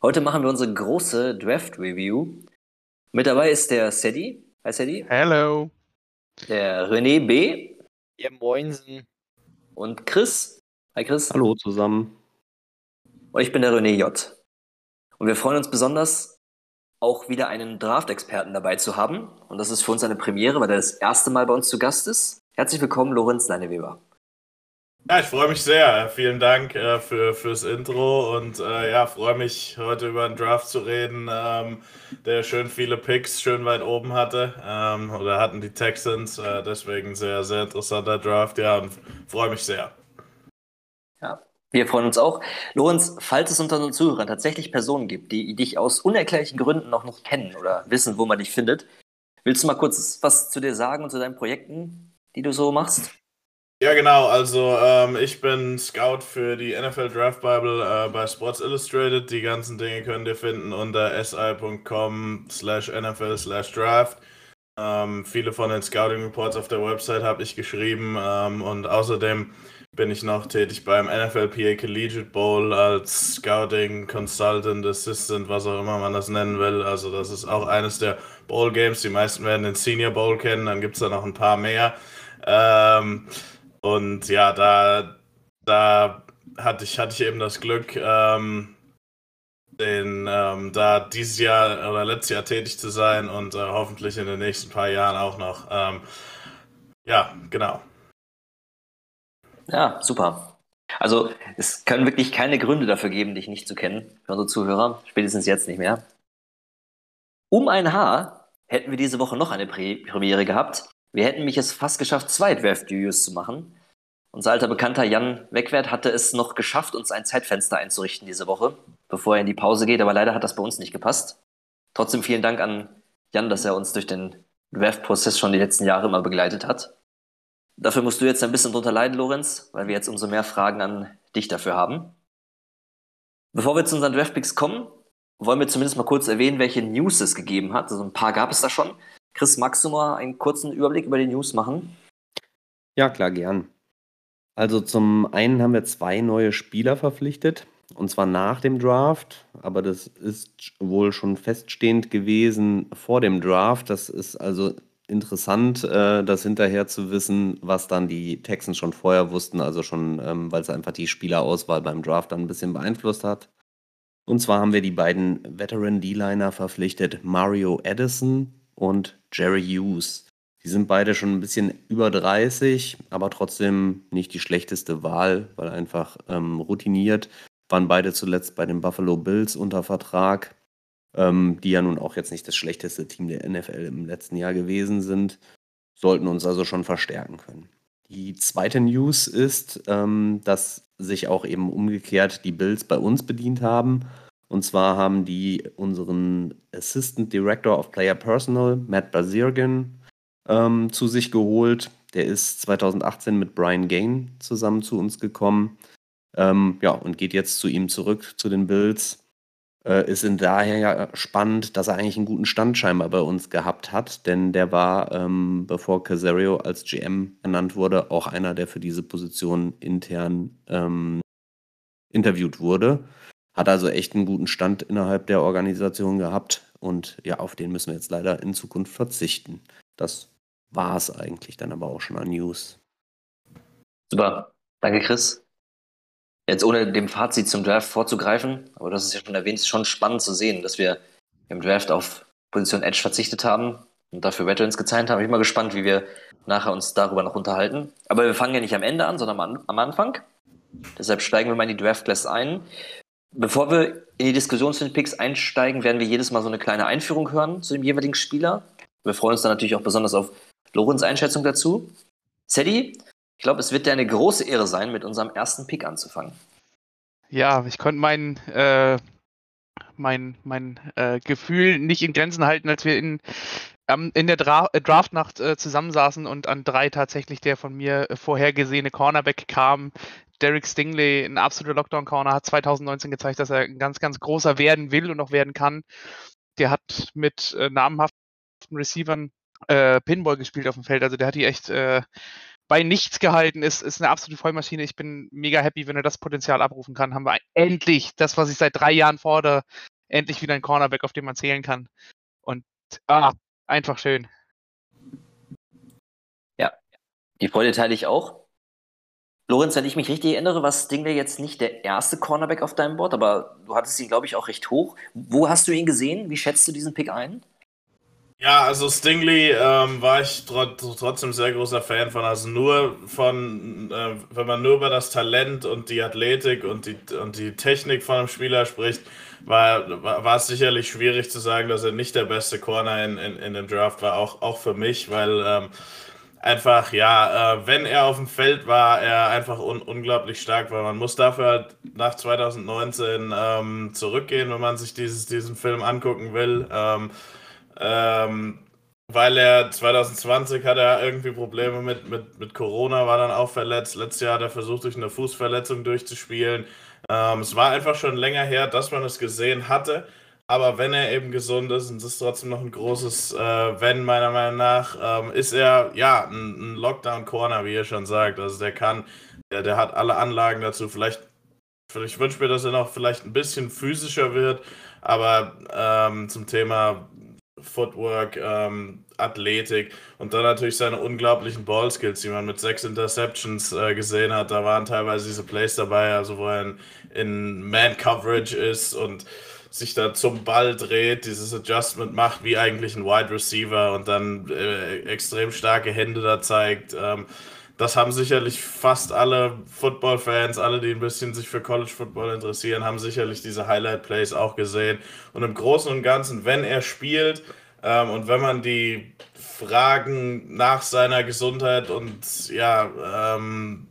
Heute machen wir unsere große Draft Review. Mit dabei ist der Sedi. Hi Sedi. Hello. Der René B. Ja, moinsen. Und Chris. Hi Chris. Hallo zusammen. Und ich bin der René J. Und wir freuen uns besonders, auch wieder einen Draft-Experten dabei zu haben. Und das ist für uns eine Premiere, weil er das erste Mal bei uns zu Gast ist. Herzlich willkommen, Lorenz Leineweber. Ja, ich freue mich sehr. Vielen Dank äh, für, fürs Intro und äh, ja, freue mich heute über einen Draft zu reden, ähm, der schön viele Picks schön weit oben hatte ähm, oder hatten die Texans. Äh, deswegen sehr, sehr interessanter Draft. Ja, und freue mich sehr. Ja, wir freuen uns auch. Lorenz, falls es unter unseren Zuhörern tatsächlich Personen gibt, die dich aus unerklärlichen Gründen noch nicht kennen oder wissen, wo man dich findet, willst du mal kurz was zu dir sagen und zu deinen Projekten, die du so machst? Ja, genau. Also ähm, ich bin Scout für die NFL Draft Bible äh, bei Sports Illustrated. Die ganzen Dinge könnt ihr finden unter si.com slash NFL slash draft. Ähm, viele von den Scouting Reports auf der Website habe ich geschrieben ähm, und außerdem bin ich noch tätig beim NFLPA Collegiate Bowl als Scouting Consultant, Assistant, was auch immer man das nennen will. Also das ist auch eines der Bowl Games. Die meisten werden den Senior Bowl kennen, dann gibt es da noch ein paar mehr. Ähm, und ja, da, da hatte ich, hatte ich eben das Glück, ähm, den, ähm, da dieses Jahr oder letztes Jahr tätig zu sein und äh, hoffentlich in den nächsten paar Jahren auch noch. Ähm, ja, genau. Ja, super. Also es können wirklich keine Gründe dafür geben, dich nicht zu kennen, für unsere Zuhörer, spätestens jetzt nicht mehr. Um ein Haar hätten wir diese Woche noch eine Premiere gehabt. Wir hätten mich es fast geschafft, zwei Draft-Reviews zu machen. Unser alter Bekannter Jan Wegwert hatte es noch geschafft, uns ein Zeitfenster einzurichten diese Woche, bevor er in die Pause geht, aber leider hat das bei uns nicht gepasst. Trotzdem vielen Dank an Jan, dass er uns durch den Draft-Prozess schon die letzten Jahre immer begleitet hat. Dafür musst du jetzt ein bisschen drunter leiden, Lorenz, weil wir jetzt umso mehr Fragen an dich dafür haben. Bevor wir zu unseren Draftpicks kommen, wollen wir zumindest mal kurz erwähnen, welche News es gegeben hat. Also ein paar gab es da schon. Chris, magst du mal einen kurzen Überblick über die News machen? Ja, klar, gern. Also zum einen haben wir zwei neue Spieler verpflichtet, und zwar nach dem Draft, aber das ist wohl schon feststehend gewesen vor dem Draft. Das ist also interessant, äh, das hinterher zu wissen, was dann die Texans schon vorher wussten, also schon, ähm, weil es einfach die Spielerauswahl beim Draft dann ein bisschen beeinflusst hat. Und zwar haben wir die beiden Veteran D-Liner verpflichtet, Mario Edison und Jerry Hughes. Die sind beide schon ein bisschen über 30, aber trotzdem nicht die schlechteste Wahl, weil einfach ähm, routiniert. Waren beide zuletzt bei den Buffalo Bills unter Vertrag, ähm, die ja nun auch jetzt nicht das schlechteste Team der NFL im letzten Jahr gewesen sind. Sollten uns also schon verstärken können. Die zweite News ist, ähm, dass sich auch eben umgekehrt die Bills bei uns bedient haben und zwar haben die unseren Assistant Director of Player Personal, Matt Basirgan, ähm, zu sich geholt. Der ist 2018 mit Brian Gain zusammen zu uns gekommen. Ähm, ja, und geht jetzt zu ihm zurück, zu den Bills. Äh, ist in daher ja spannend, dass er eigentlich einen guten Stand scheinbar bei uns gehabt hat, denn der war, ähm, bevor Casario als GM ernannt wurde, auch einer, der für diese Position intern ähm, interviewt wurde. Hat also echt einen guten Stand innerhalb der Organisation gehabt und ja, auf den müssen wir jetzt leider in Zukunft verzichten. Das war es eigentlich dann aber auch schon an News. Super, danke Chris. Jetzt ohne dem Fazit zum Draft vorzugreifen, aber das ist ja schon erwähnt, ist schon spannend zu sehen, dass wir im Draft auf Position Edge verzichtet haben und dafür Veterans gezeigt haben. Ich bin mal gespannt, wie wir nachher uns darüber noch unterhalten. Aber wir fangen ja nicht am Ende an, sondern am, Anfang. Deshalb steigen wir mal in die Draft Class ein. Bevor wir in die Diskussion zu den Picks einsteigen, werden wir jedes Mal so eine kleine Einführung hören zu dem jeweiligen Spieler. Wir freuen uns dann natürlich auch besonders auf Lorenz Einschätzung dazu. Sadie, ich glaube, es wird dir eine große Ehre sein, mit unserem ersten Pick anzufangen. Ja, ich konnte mein, äh, mein, mein äh, Gefühl nicht in Grenzen halten, als wir in, ähm, in der Dra äh, Draftnacht äh, zusammensaßen und an drei tatsächlich der von mir äh, vorhergesehene Cornerback kam. Derek Stingley, ein absoluter Lockdown-Corner, hat 2019 gezeigt, dass er ein ganz, ganz großer werden will und auch werden kann. Der hat mit äh, namhaften Receivern äh, Pinball gespielt auf dem Feld. Also der hat die echt äh, bei nichts gehalten, ist, ist eine absolute Vollmaschine. Ich bin mega happy, wenn er das Potenzial abrufen kann. Haben wir endlich das, was ich seit drei Jahren fordere, endlich wieder ein Cornerback, auf dem man zählen kann. Und ah, einfach schön. Ja, die Freude teile ich auch. Lorenz, wenn ich mich richtig erinnere, war Stingley jetzt nicht der erste Cornerback auf deinem Board, aber du hattest ihn, glaube ich, auch recht hoch. Wo hast du ihn gesehen? Wie schätzt du diesen Pick ein? Ja, also Stingley ähm, war ich tr trotzdem sehr großer Fan von. Also nur von, äh, wenn man nur über das Talent und die Athletik und die, und die Technik von einem Spieler spricht, war, war, es sicherlich schwierig zu sagen, dass er nicht der beste Corner in, in, in dem Draft war, auch, auch für mich, weil ähm, einfach, ja, äh, wenn er auf dem Feld war, er einfach un unglaublich stark war. Man muss dafür halt nach 2019 ähm, zurückgehen, wenn man sich dieses, diesen Film angucken will. Ähm, ähm, weil er 2020 hatte er irgendwie Probleme mit, mit, mit Corona, war dann auch verletzt. Letztes Jahr hat er versucht, durch eine Fußverletzung durchzuspielen. Ähm, es war einfach schon länger her, dass man es gesehen hatte. Aber wenn er eben gesund ist, und das ist trotzdem noch ein großes äh, Wenn, meiner Meinung nach, ähm, ist er ja ein, ein Lockdown-Corner, wie ihr schon sagt. Also der kann, der, der hat alle Anlagen dazu. Vielleicht, ich wünsche mir, dass er noch vielleicht ein bisschen physischer wird. Aber ähm, zum Thema Footwork, ähm, Athletik und dann natürlich seine unglaublichen Ballskills, die man mit sechs Interceptions äh, gesehen hat. Da waren teilweise diese Plays dabei, also wo er in, in Man-Coverage ist und sich da zum Ball dreht, dieses Adjustment macht, wie eigentlich ein Wide Receiver und dann äh, extrem starke Hände da zeigt. Ähm, das haben sicherlich fast alle Football-Fans, alle, die ein bisschen sich für College Football interessieren, haben sicherlich diese Highlight-Plays auch gesehen. Und im Großen und Ganzen, wenn er spielt ähm, und wenn man die Fragen nach seiner Gesundheit und ja, ähm,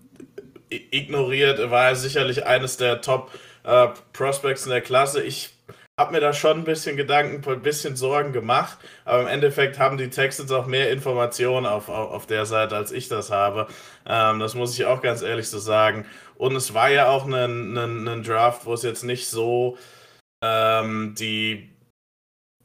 ignoriert, war er sicherlich eines der Top äh, in der Klasse. Ich habe mir da schon ein bisschen Gedanken, ein bisschen Sorgen gemacht, aber im Endeffekt haben die Texans auch mehr Informationen auf, auf, auf der Seite, als ich das habe. Ähm, das muss ich auch ganz ehrlich so sagen. Und es war ja auch ein, ein, ein Draft, wo es jetzt nicht so ähm, die,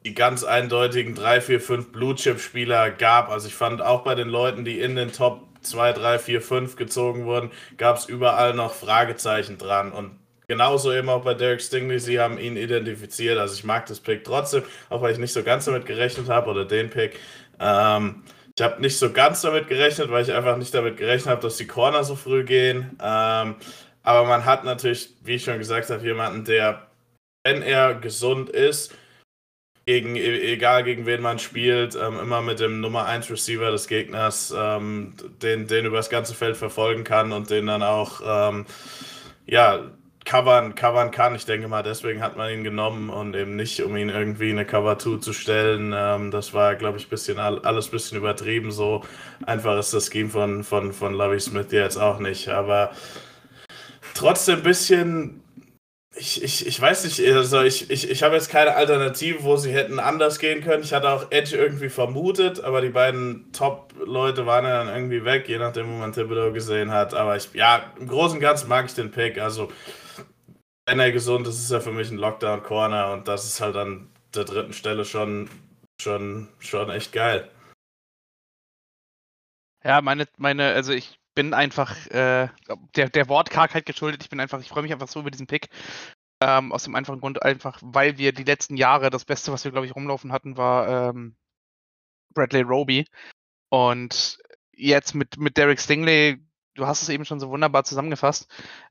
die ganz eindeutigen 3, 4, 5 Blue-Chip-Spieler gab. Also ich fand auch bei den Leuten, die in den Top 2, 3, 4, 5 gezogen wurden, gab es überall noch Fragezeichen dran. Und Genauso eben auch bei Derek Stingley, sie haben ihn identifiziert. Also ich mag das Pick trotzdem, auch weil ich nicht so ganz damit gerechnet habe oder den Pick. Ähm, ich habe nicht so ganz damit gerechnet, weil ich einfach nicht damit gerechnet habe, dass die Corner so früh gehen. Ähm, aber man hat natürlich, wie ich schon gesagt habe, jemanden, der, wenn er gesund ist, gegen, e-, egal gegen wen man spielt, ähm, immer mit dem Nummer 1 Receiver des Gegners, ähm, den, den über das ganze Feld verfolgen kann und den dann auch, ähm, ja, covern, covern kann. Ich denke mal, deswegen hat man ihn genommen und eben nicht, um ihn irgendwie in eine Cover 2 zu stellen. Ähm, das war, glaube ich, bisschen alles ein bisschen übertrieben. So einfach ist das Scheme von, von, von Lovey Smith jetzt auch nicht. Aber trotzdem ein bisschen. Ich, ich, ich weiß nicht, also ich, ich, ich habe jetzt keine Alternative, wo sie hätten anders gehen können. Ich hatte auch Edge irgendwie vermutet, aber die beiden Top-Leute waren ja dann irgendwie weg, je nachdem, wo man Thibodeau gesehen hat. Aber ich, ja, im Großen und Ganzen mag ich den Pick. Also wenn er gesund ist, ist er für mich ein Lockdown-Corner und das ist halt an der dritten Stelle schon, schon, schon echt geil. Ja, meine, meine, also ich bin einfach äh, der, der Wortkargheit geschuldet. Ich bin einfach, ich freue mich einfach so über diesen Pick. Ähm, aus dem einfachen Grund, einfach, weil wir die letzten Jahre das Beste, was wir, glaube ich, rumlaufen hatten, war ähm, Bradley Roby. Und jetzt mit, mit Derek Stingley, du hast es eben schon so wunderbar zusammengefasst,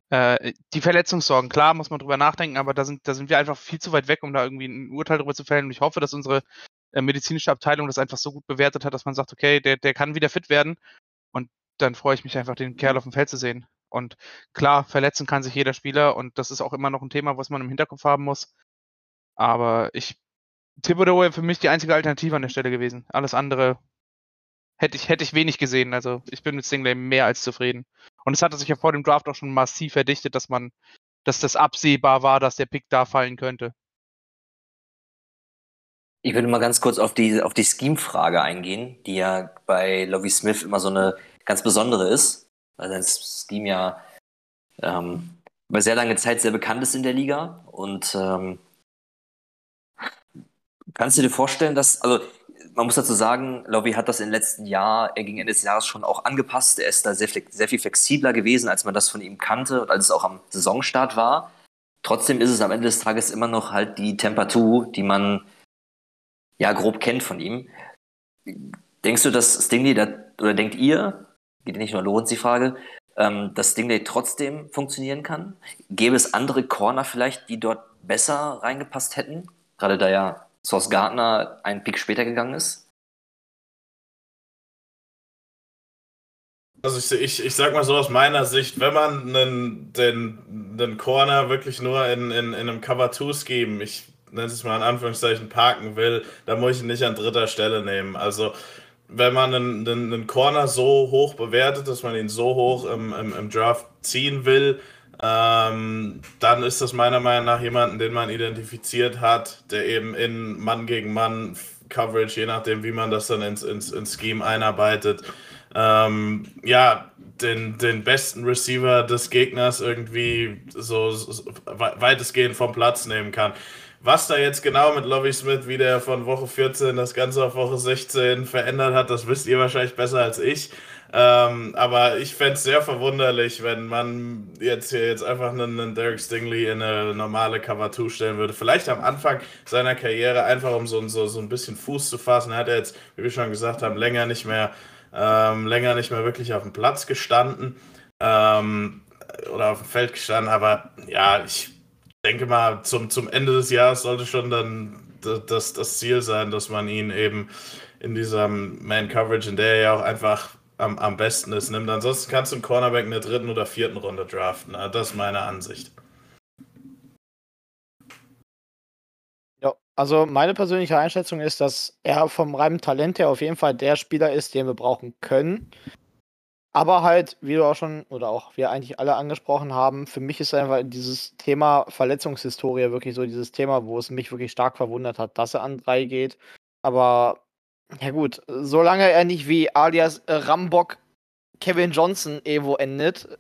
äh, die Verletzungssorgen, klar, muss man drüber nachdenken, aber da sind, da sind wir einfach viel zu weit weg, um da irgendwie ein Urteil drüber zu fällen. Und ich hoffe, dass unsere äh, medizinische Abteilung das einfach so gut bewertet hat, dass man sagt, okay, der, der kann wieder fit werden. Und dann freue ich mich einfach, den Kerl auf dem Feld zu sehen. Und klar, verletzen kann sich jeder Spieler und das ist auch immer noch ein Thema, was man im Hinterkopf haben muss. Aber ich, Thibodeau wäre für mich die einzige Alternative an der Stelle gewesen. Alles andere hätte ich, hätte ich wenig gesehen. Also ich bin mit Stingley mehr als zufrieden. Und es hatte sich ja vor dem Draft auch schon massiv verdichtet, dass man, dass das absehbar war, dass der Pick da fallen könnte. Ich würde mal ganz kurz auf die, auf die Scheme-Frage eingehen, die ja bei Lovie Smith immer so eine ganz besondere ist, weil sein Scheme ja ähm, über sehr lange Zeit sehr bekannt ist in der Liga. Und ähm, kannst du dir vorstellen, dass, also man muss dazu sagen, Lovie hat das im letzten Jahr, er gegen Ende des Jahres schon auch angepasst. Er ist da sehr, sehr viel flexibler gewesen, als man das von ihm kannte und als es auch am Saisonstart war. Trotzdem ist es am Ende des Tages immer noch halt die Temperatur, die man ja grob kennt von ihm. Denkst du, dass Stingley, da, oder denkt ihr, geht nicht nur Lorenz die Frage, ähm, dass Stingley trotzdem funktionieren kann? Gäbe es andere Corner vielleicht, die dort besser reingepasst hätten? Gerade da ja Source Gardner einen Pick später gegangen ist? Also ich, ich, ich sag mal so aus meiner Sicht, wenn man einen, den, den Corner wirklich nur in, in, in einem Cover-2-Scheme, ich nenne es mal in Anführungszeichen, parken will, dann muss ich ihn nicht an dritter Stelle nehmen. Also wenn man einen, einen, einen Corner so hoch bewertet, dass man ihn so hoch im, im, im Draft ziehen will, ähm, dann ist das meiner Meinung nach jemanden, den man identifiziert hat, der eben in Mann gegen Mann Coverage, je nachdem, wie man das dann ins, ins, ins Scheme einarbeitet, ähm, ja, den, den besten Receiver des Gegners irgendwie so, so weitestgehend vom Platz nehmen kann. Was da jetzt genau mit Lovie Smith, wie der von Woche 14 das Ganze auf Woche 16 verändert hat, das wisst ihr wahrscheinlich besser als ich. Ähm, aber ich fände es sehr verwunderlich, wenn man jetzt hier jetzt einfach einen, einen Derek Stingley in eine normale Cover 2 stellen würde. Vielleicht am Anfang seiner Karriere, einfach um so, so, so ein bisschen Fuß zu fassen. Er hat jetzt, wie wir schon gesagt haben, länger nicht mehr, ähm, länger nicht mehr wirklich auf dem Platz gestanden ähm, oder auf dem Feld gestanden. Aber ja, ich denke mal, zum, zum Ende des Jahres sollte schon dann das, das Ziel sein, dass man ihn eben in dieser Man-Coverage, in der er ja auch einfach am, am besten ist, nimmt. Ansonsten kannst du einen Cornerback in der dritten oder vierten Runde draften. Das ist meine Ansicht. Ja, also meine persönliche Einschätzung ist, dass er vom reinen Talent her auf jeden Fall der Spieler ist, den wir brauchen können. Aber halt, wie du auch schon, oder auch wir eigentlich alle angesprochen haben, für mich ist einfach dieses Thema Verletzungshistorie wirklich so dieses Thema, wo es mich wirklich stark verwundert hat, dass er an drei geht. Aber ja gut, solange er nicht wie alias Rambock Kevin Johnson irgendwo endet,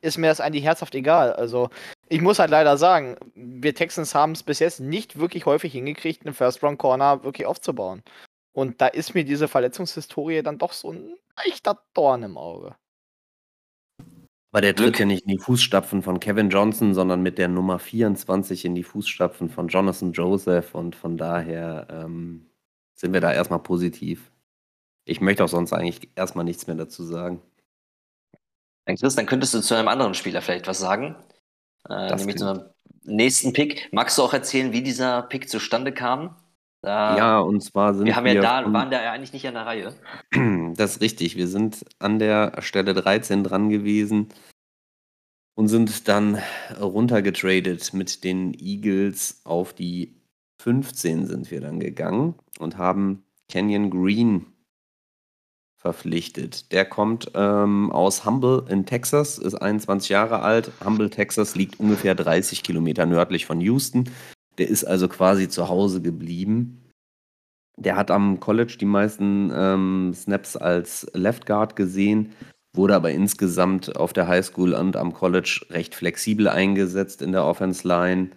ist mir das eigentlich herzhaft egal. Also, ich muss halt leider sagen, wir Texans haben es bis jetzt nicht wirklich häufig hingekriegt, einen First-Round-Corner wirklich aufzubauen. Und da ist mir diese Verletzungshistorie dann doch so ein leichter Dorn im Auge. Aber der tritt ja nicht in die Fußstapfen von Kevin Johnson, sondern mit der Nummer 24 in die Fußstapfen von Jonathan Joseph. Und von daher ähm, sind wir da erstmal positiv. Ich möchte auch sonst eigentlich erstmal nichts mehr dazu sagen. Dann Chris, dann könntest du zu einem anderen Spieler vielleicht was sagen. Äh, nämlich zu einem nächsten Pick. Magst du auch erzählen, wie dieser Pick zustande kam? Da, ja, und zwar sind wir. haben ja da, waren da ja eigentlich nicht an der Reihe. Das ist richtig. Wir sind an der Stelle 13 dran gewesen und sind dann runtergetradet mit den Eagles auf die 15 sind wir dann gegangen und haben Canyon Green verpflichtet. Der kommt ähm, aus Humble in Texas, ist 21 Jahre alt. Humble, Texas liegt ungefähr 30 Kilometer nördlich von Houston. Der ist also quasi zu Hause geblieben. Der hat am College die meisten ähm, Snaps als Left Guard gesehen, wurde aber insgesamt auf der Highschool und am College recht flexibel eingesetzt in der Offense Line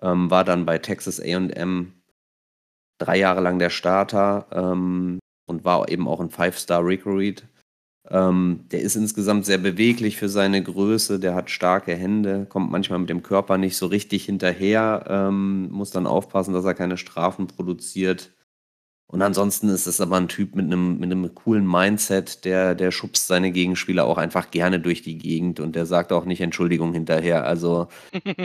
ähm, war dann bei Texas AM drei Jahre lang der Starter ähm, und war eben auch ein Five-Star-Recruit. Ähm, der ist insgesamt sehr beweglich für seine Größe, der hat starke Hände, kommt manchmal mit dem Körper nicht so richtig hinterher, ähm, muss dann aufpassen, dass er keine Strafen produziert. Und ansonsten ist es aber ein Typ mit einem, mit einem coolen Mindset, der, der schubst seine Gegenspieler auch einfach gerne durch die Gegend und der sagt auch nicht Entschuldigung hinterher. Also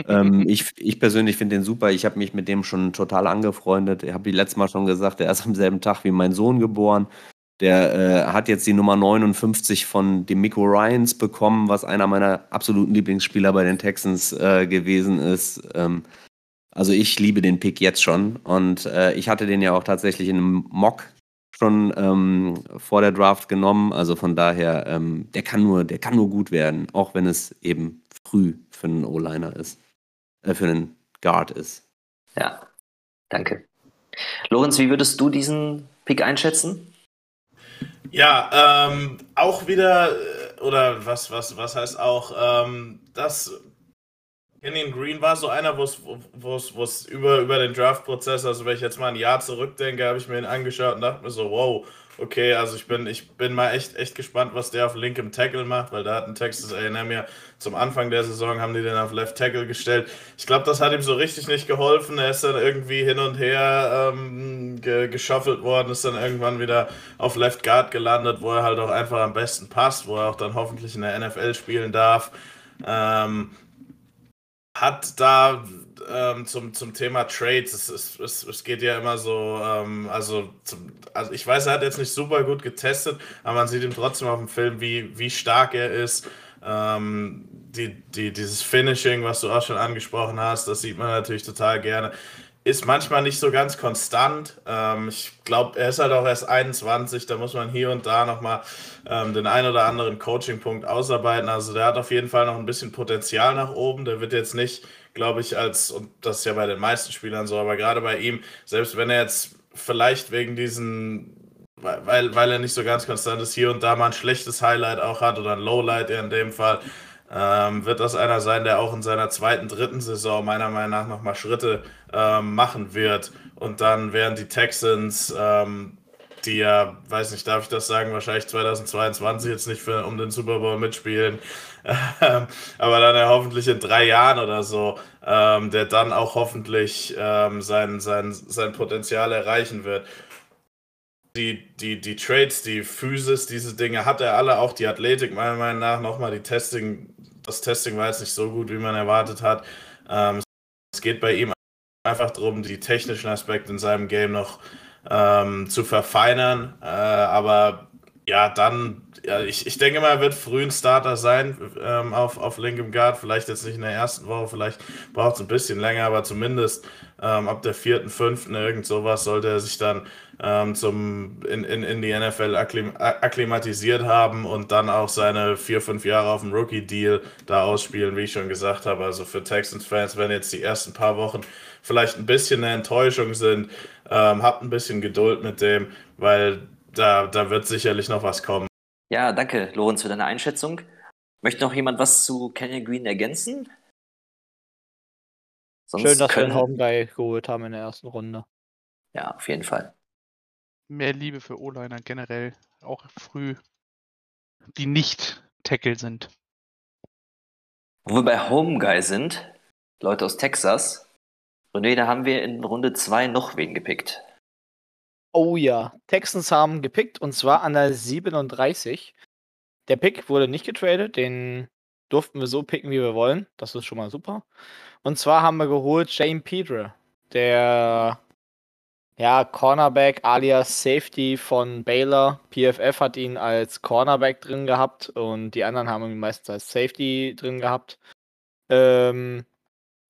ähm, ich, ich persönlich finde den super. Ich habe mich mit dem schon total angefreundet. Ich habe die letzte Mal schon gesagt, er ist am selben Tag wie mein Sohn geboren. Der äh, hat jetzt die Nummer 59 von dem Miko Ryans bekommen, was einer meiner absoluten Lieblingsspieler bei den Texans äh, gewesen ist. Ähm, also ich liebe den Pick jetzt schon und äh, ich hatte den ja auch tatsächlich in einem Mock schon ähm, vor der Draft genommen. Also von daher, ähm, der kann nur, der kann nur gut werden, auch wenn es eben früh für einen O-Liner ist, äh, für einen Guard ist. Ja, danke. Lorenz, wie würdest du diesen Pick einschätzen? Ja, ähm, auch wieder, äh, oder was, was, was heißt auch, ähm, das Kenyon Green war so einer, wo es über, über den Draft-Prozess, also wenn ich jetzt mal ein Jahr zurückdenke, habe ich mir ihn angeschaut und dachte mir so, wow, okay, also ich bin, ich bin mal echt, echt gespannt, was der auf linkem Tackle macht, weil da hat ein Texas A&M ja zum Anfang der Saison haben die den auf Left Tackle gestellt. Ich glaube, das hat ihm so richtig nicht geholfen. Er ist dann irgendwie hin und her ähm, ge geschaffelt worden, ist dann irgendwann wieder auf Left Guard gelandet, wo er halt auch einfach am besten passt, wo er auch dann hoffentlich in der NFL spielen darf. Ähm, hat da ähm, zum, zum Thema Trades, es, es, es, es geht ja immer so, ähm, also, zum, also ich weiß, er hat jetzt nicht super gut getestet, aber man sieht ihm trotzdem auf dem Film, wie, wie stark er ist. Ähm, die, die, dieses Finishing, was du auch schon angesprochen hast, das sieht man natürlich total gerne ist manchmal nicht so ganz konstant. Ähm, ich glaube, er ist halt auch erst 21, da muss man hier und da nochmal ähm, den ein oder anderen Coaching-Punkt ausarbeiten. Also der hat auf jeden Fall noch ein bisschen Potenzial nach oben. Der wird jetzt nicht, glaube ich, als, und das ist ja bei den meisten Spielern so, aber gerade bei ihm, selbst wenn er jetzt vielleicht wegen diesen weil, weil er nicht so ganz konstant ist, hier und da mal ein schlechtes Highlight auch hat oder ein Lowlight in dem Fall, ähm, wird das einer sein, der auch in seiner zweiten, dritten Saison meiner Meinung nach nochmal Schritte ähm, machen wird. Und dann werden die Texans, ähm, die ja, weiß nicht, darf ich das sagen, wahrscheinlich 2022 jetzt nicht für, um den Super Bowl mitspielen, ähm, aber dann ja hoffentlich in drei Jahren oder so, ähm, der dann auch hoffentlich ähm, sein, sein, sein Potenzial erreichen wird die, die, die Trades, die Physis, diese Dinge hat er alle, auch die Athletik meiner Meinung nach. Nochmal die Testing, das Testing war jetzt nicht so gut, wie man erwartet hat. Ähm, es geht bei ihm einfach darum, die technischen Aspekte in seinem Game noch ähm, zu verfeinern. Äh, aber ja, dann, ja, ich, ich denke mal, er wird früh ein Starter sein ähm, auf, auf linkem Guard. Vielleicht jetzt nicht in der ersten Woche, vielleicht braucht es ein bisschen länger, aber zumindest ähm, ab der vierten, fünften, irgend sowas sollte er sich dann ähm, zum, in, in, in die NFL akklim akklimatisiert haben und dann auch seine vier, fünf Jahre auf dem Rookie-Deal da ausspielen, wie ich schon gesagt habe. Also für Texans-Fans, wenn jetzt die ersten paar Wochen vielleicht ein bisschen eine Enttäuschung sind, ähm, habt ein bisschen Geduld mit dem, weil da, da wird sicherlich noch was kommen. Ja, danke, Lorenz, für deine Einschätzung. Möchte noch jemand was zu Kenyon Green ergänzen? Sonst Schön, dass können... wir einen Home geholt haben in der ersten Runde. Ja, auf jeden Fall. Mehr Liebe für O-Liner generell, auch früh, die nicht Tackle sind. Wo wir bei Home Guy sind, Leute aus Texas, René, da haben wir in Runde 2 noch wen gepickt. Oh ja, Texans haben gepickt und zwar an der 37. Der Pick wurde nicht getradet, den durften wir so picken, wie wir wollen. Das ist schon mal super. Und zwar haben wir geholt Shane Pedro, der ja, Cornerback alias Safety von Baylor. PFF hat ihn als Cornerback drin gehabt und die anderen haben ihn meistens als Safety drin gehabt. Ähm,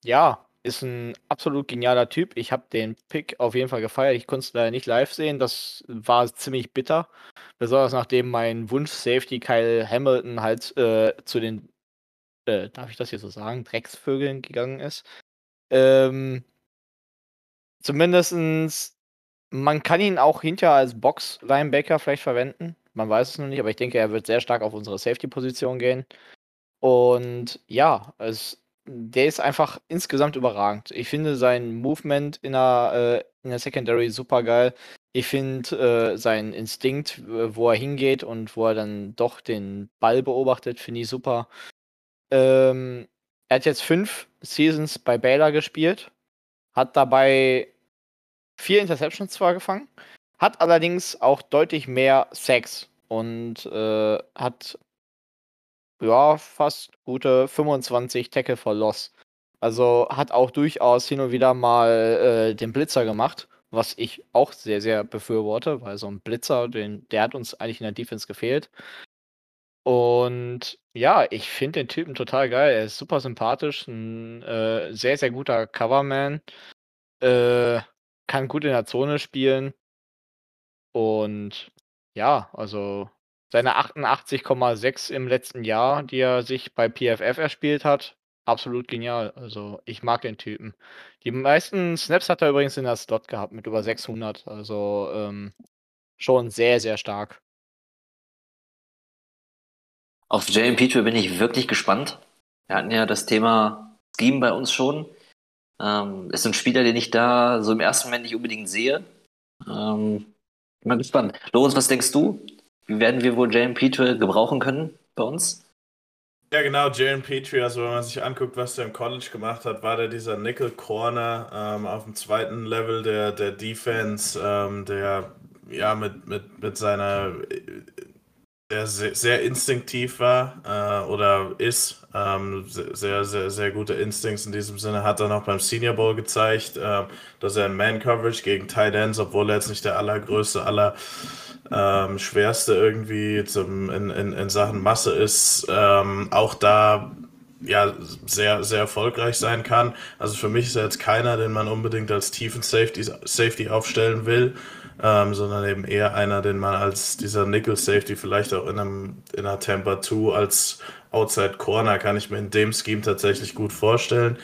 ja, ist ein absolut genialer Typ. Ich habe den Pick auf jeden Fall gefeiert. Ich konnte es leider nicht live sehen. Das war ziemlich bitter. Besonders nachdem mein Wunsch-Safety Kyle Hamilton halt äh, zu den, äh, darf ich das hier so sagen, Drecksvögeln gegangen ist. Ähm, zumindestens, man kann ihn auch hinter als Box-Linebacker vielleicht verwenden. Man weiß es noch nicht, aber ich denke, er wird sehr stark auf unsere Safety-Position gehen. Und ja, es der ist einfach insgesamt überragend. Ich finde sein Movement in der, äh, in der Secondary super geil. Ich finde äh, seinen Instinkt, wo er hingeht und wo er dann doch den Ball beobachtet, finde ich super. Ähm, er hat jetzt fünf Seasons bei Baylor gespielt, hat dabei vier Interceptions zwar gefangen, hat allerdings auch deutlich mehr Sex und äh, hat ja fast gute 25 Tackle for Loss. Also hat auch durchaus hin und wieder mal äh, den Blitzer gemacht, was ich auch sehr, sehr befürworte, weil so ein Blitzer, den, der hat uns eigentlich in der Defense gefehlt. Und ja, ich finde den Typen total geil. Er ist super sympathisch, ein äh, sehr, sehr guter Coverman. Äh, kann gut in der Zone spielen. Und ja, also seine 88,6 im letzten Jahr, die er sich bei PFF erspielt hat, absolut genial. Also ich mag den Typen. Die meisten Snaps hat er übrigens in der Slot gehabt mit über 600. Also ähm, schon sehr, sehr stark. Auf Jalen Petrie bin ich wirklich gespannt. Wir hatten ja das Thema Scheme bei uns schon. Ähm, ist ein Spieler, den ich da so im ersten Moment nicht unbedingt sehe. Ähm, bin mal gespannt. Lorenz, was denkst du? Werden wir wohl Jalen Petrie gebrauchen können bei uns? Ja, genau, Jalen Petrie, also wenn man sich anguckt, was der im College gemacht hat, war der dieser Nickel Corner ähm, auf dem zweiten Level der, der Defense, ähm, der ja mit, mit, mit seiner der sehr, sehr instinktiv war äh, oder ist. Ähm, sehr, sehr, sehr gute Instincts in diesem Sinne. Hat er noch beim Senior Bowl gezeigt, äh, dass er in Man-Coverage gegen Tight Ends, obwohl er jetzt nicht der allergrößte, aller ähm, schwerste irgendwie zum, in, in, in Sachen Masse ist, ähm, auch da ja sehr, sehr erfolgreich sein kann. Also für mich ist er jetzt keiner, den man unbedingt als tiefen Safety, Safety aufstellen will ähm, sondern eben eher einer, den man als dieser Nickel Safety vielleicht auch in, einem, in einer Tampa 2 als Outside Corner kann ich mir in dem Scheme tatsächlich gut vorstellen.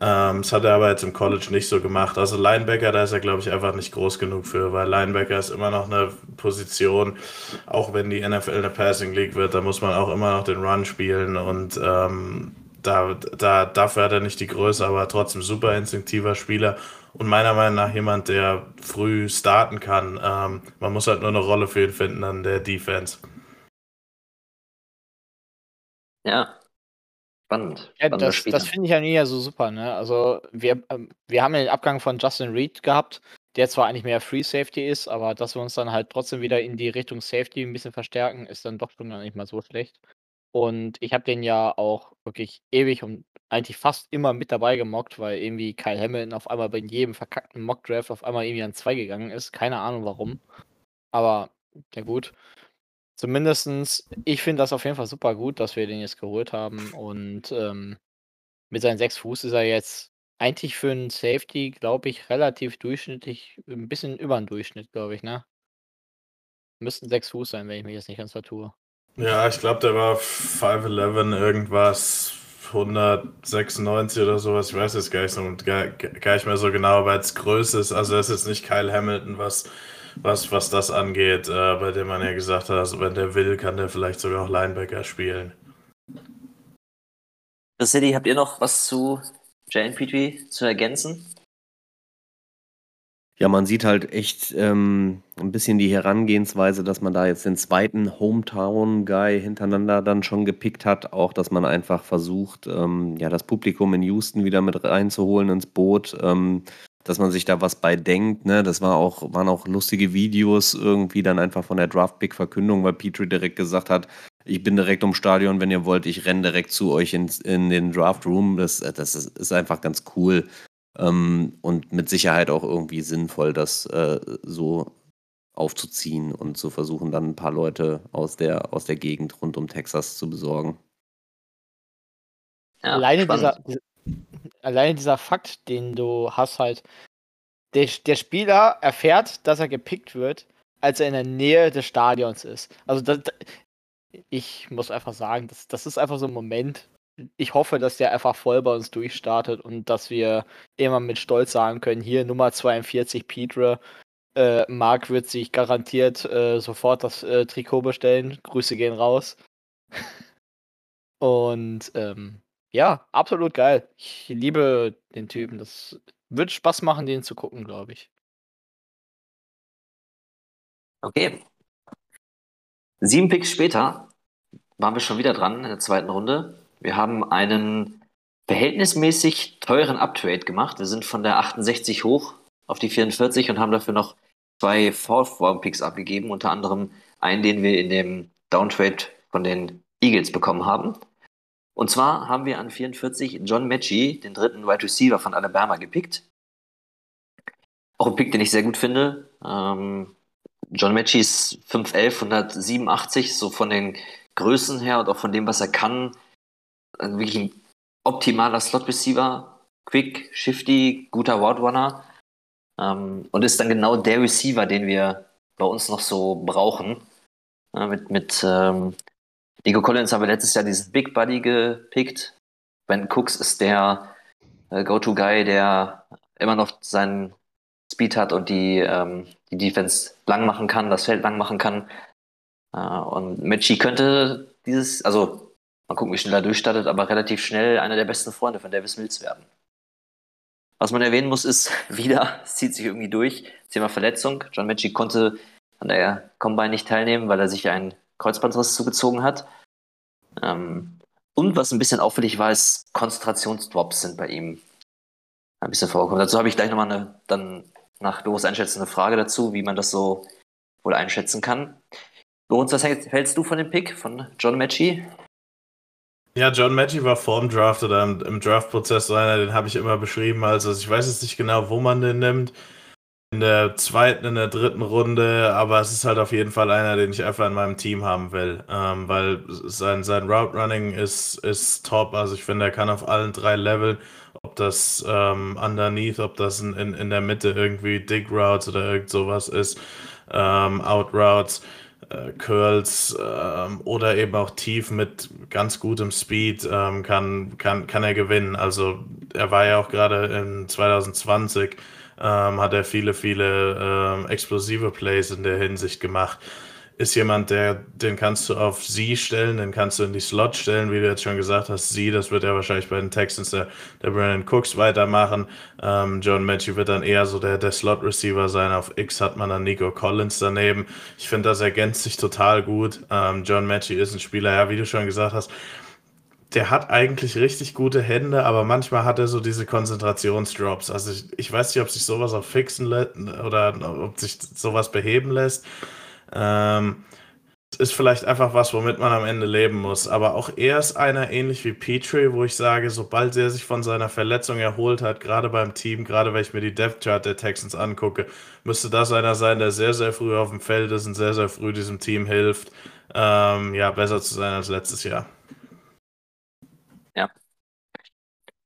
Ähm, das hat er aber jetzt im College nicht so gemacht. Also Linebacker, da ist er, glaube ich, einfach nicht groß genug für, weil Linebacker ist immer noch eine Position, auch wenn die NFL eine Passing League wird, da muss man auch immer noch den Run spielen und ähm, da, da, dafür hat er nicht die Größe, aber trotzdem super instinktiver Spieler und meiner Meinung nach jemand, der früh starten kann. Ähm, man muss halt nur eine Rolle für ihn finden an der Defense. Ja, spannend. Ja, das, das finde ich ja nie so super. Ne? Also wir, ähm, wir haben ja den Abgang von Justin Reed gehabt, der zwar eigentlich mehr Free Safety ist, aber dass wir uns dann halt trotzdem wieder in die Richtung Safety ein bisschen verstärken, ist dann doch schon nicht mal so schlecht. Und ich habe den ja auch wirklich ewig und eigentlich fast immer mit dabei gemockt, weil irgendwie Kyle Hamilton auf einmal bei jedem verkackten Mockdraft auf einmal irgendwie an zwei gegangen ist. Keine Ahnung warum. Aber ja gut. Zumindestens, ich finde das auf jeden Fall super gut, dass wir den jetzt geholt haben. Und ähm, mit seinen sechs Fuß ist er jetzt eigentlich für einen Safety, glaube ich, relativ durchschnittlich, ein bisschen über den Durchschnitt, glaube ich, ne? Müssten sechs Fuß sein, wenn ich mich jetzt nicht ganz vertue. Ja, ich glaube, der war 5'11 irgendwas, 196 oder sowas. Ich weiß jetzt gar nicht, so, gar, gar nicht mehr so genau, aber als Größe ist, also das ist jetzt nicht Kyle Hamilton, was, was, was das angeht, äh, bei dem man ja gesagt hat, also wenn der will, kann der vielleicht sogar auch Linebacker spielen. City, habt ihr noch was zu Jane Petrie zu ergänzen? Ja, man sieht halt echt ähm, ein bisschen die Herangehensweise, dass man da jetzt den zweiten Hometown-Guy hintereinander dann schon gepickt hat. Auch, dass man einfach versucht, ähm, ja, das Publikum in Houston wieder mit reinzuholen ins Boot. Ähm, dass man sich da was bei denkt. Ne? Das war auch, waren auch lustige Videos irgendwie dann einfach von der Draft-Pick-Verkündung, weil Petrie direkt gesagt hat, ich bin direkt im Stadion, wenn ihr wollt, ich renne direkt zu euch in, in den Draft-Room. Das, das ist, ist einfach ganz cool. Ähm, und mit Sicherheit auch irgendwie sinnvoll, das äh, so aufzuziehen und zu versuchen, dann ein paar Leute aus der, aus der Gegend rund um Texas zu besorgen. Ja, alleine, dieser, alleine dieser Fakt, den du hast, halt, der, der Spieler erfährt, dass er gepickt wird, als er in der Nähe des Stadions ist. Also das, ich muss einfach sagen, das, das ist einfach so ein Moment, ich hoffe, dass der einfach voll bei uns durchstartet und dass wir immer mit Stolz sagen können, hier Nummer 42 Petre. Äh, Marc wird sich garantiert äh, sofort das äh, Trikot bestellen. Grüße gehen raus. und ähm, ja, absolut geil. Ich liebe den Typen. Das wird Spaß machen, den zu gucken, glaube ich. Okay. Sieben Picks später waren wir schon wieder dran in der zweiten Runde. Wir haben einen verhältnismäßig teuren Uptrade gemacht. Wir sind von der 68 hoch auf die 44 und haben dafür noch zwei Fourth-Round-Picks abgegeben, unter anderem einen, den wir in dem Downtrade von den Eagles bekommen haben. Und zwar haben wir an 44 John Mechie, den dritten Wide Receiver von Alabama, gepickt. Auch ein Pick, den ich sehr gut finde. Ähm, John Mechie ist 5'11, 187, so von den Größen her und auch von dem, was er kann. Also wirklich ein optimaler Slot-Receiver. Quick, shifty, guter Route Runner. Ähm, und ist dann genau der Receiver, den wir bei uns noch so brauchen. Ja, mit mit ähm, Nico Collins haben wir letztes Jahr diesen Big Buddy gepickt. Ben Cooks ist der äh, Go-To-Guy, der immer noch seinen Speed hat und die, ähm, die Defense lang machen kann, das Feld lang machen kann. Äh, und Mitchie könnte dieses, also mal gucken, wie schnell er durchstartet, aber relativ schnell einer der besten Freunde von Davis Mills werden. Was man erwähnen muss, ist wieder, es zieht sich irgendwie durch, Thema Verletzung. John Mitchie konnte an der Combine nicht teilnehmen, weil er sich einen Kreuzbandriss zugezogen hat. Ähm, und was ein bisschen auffällig war, ist, Konzentrationsdrops sind bei ihm ein bisschen vorgekommen. Dazu habe ich gleich nochmal eine, dann nach Doris Einschätzen eine Frage dazu, wie man das so wohl einschätzen kann. Lorenz, was hältst du von dem Pick von John Matchy? Ja, John Matchy war vorm Draft oder im, im Draft-Prozess so einer, den habe ich immer beschrieben. Also ich weiß jetzt nicht genau, wo man den nimmt. In der zweiten, in der dritten Runde, aber es ist halt auf jeden Fall einer, den ich einfach in meinem Team haben will. Ähm, weil sein, sein Route Running ist, ist top. Also ich finde, er kann auf allen drei Leveln, ob das ähm, underneath, ob das in, in, in der Mitte irgendwie Dig Routes oder irgend sowas ist, ähm, Out Routes äh, Curls ähm, oder eben auch tief mit ganz gutem Speed ähm, kann, kann, kann er gewinnen. Also er war ja auch gerade in 2020, ähm, hat er viele, viele ähm, explosive Plays in der Hinsicht gemacht ist jemand, der, den kannst du auf sie stellen, den kannst du in die Slot stellen, wie du jetzt schon gesagt hast. Sie, das wird ja wahrscheinlich bei den Texans der, der Brandon Cooks weitermachen. Ähm, John Matthew wird dann eher so der, der Slot-Receiver sein. Auf X hat man dann Nico Collins daneben. Ich finde, das ergänzt sich total gut. Ähm, John Matthew ist ein Spieler, ja, wie du schon gesagt hast, der hat eigentlich richtig gute Hände, aber manchmal hat er so diese Konzentrationsdrops. Also ich, ich weiß nicht, ob sich sowas auch fixen lässt oder ob sich sowas beheben lässt. Ähm, ist vielleicht einfach was, womit man am Ende leben muss. Aber auch er ist einer ähnlich wie Petrie, wo ich sage, sobald er sich von seiner Verletzung erholt hat, gerade beim Team, gerade wenn ich mir die Depth Chart der Texans angucke, müsste das einer sein, der sehr, sehr früh auf dem Feld ist und sehr, sehr früh diesem Team hilft, ähm, ja, besser zu sein als letztes Jahr. Ja,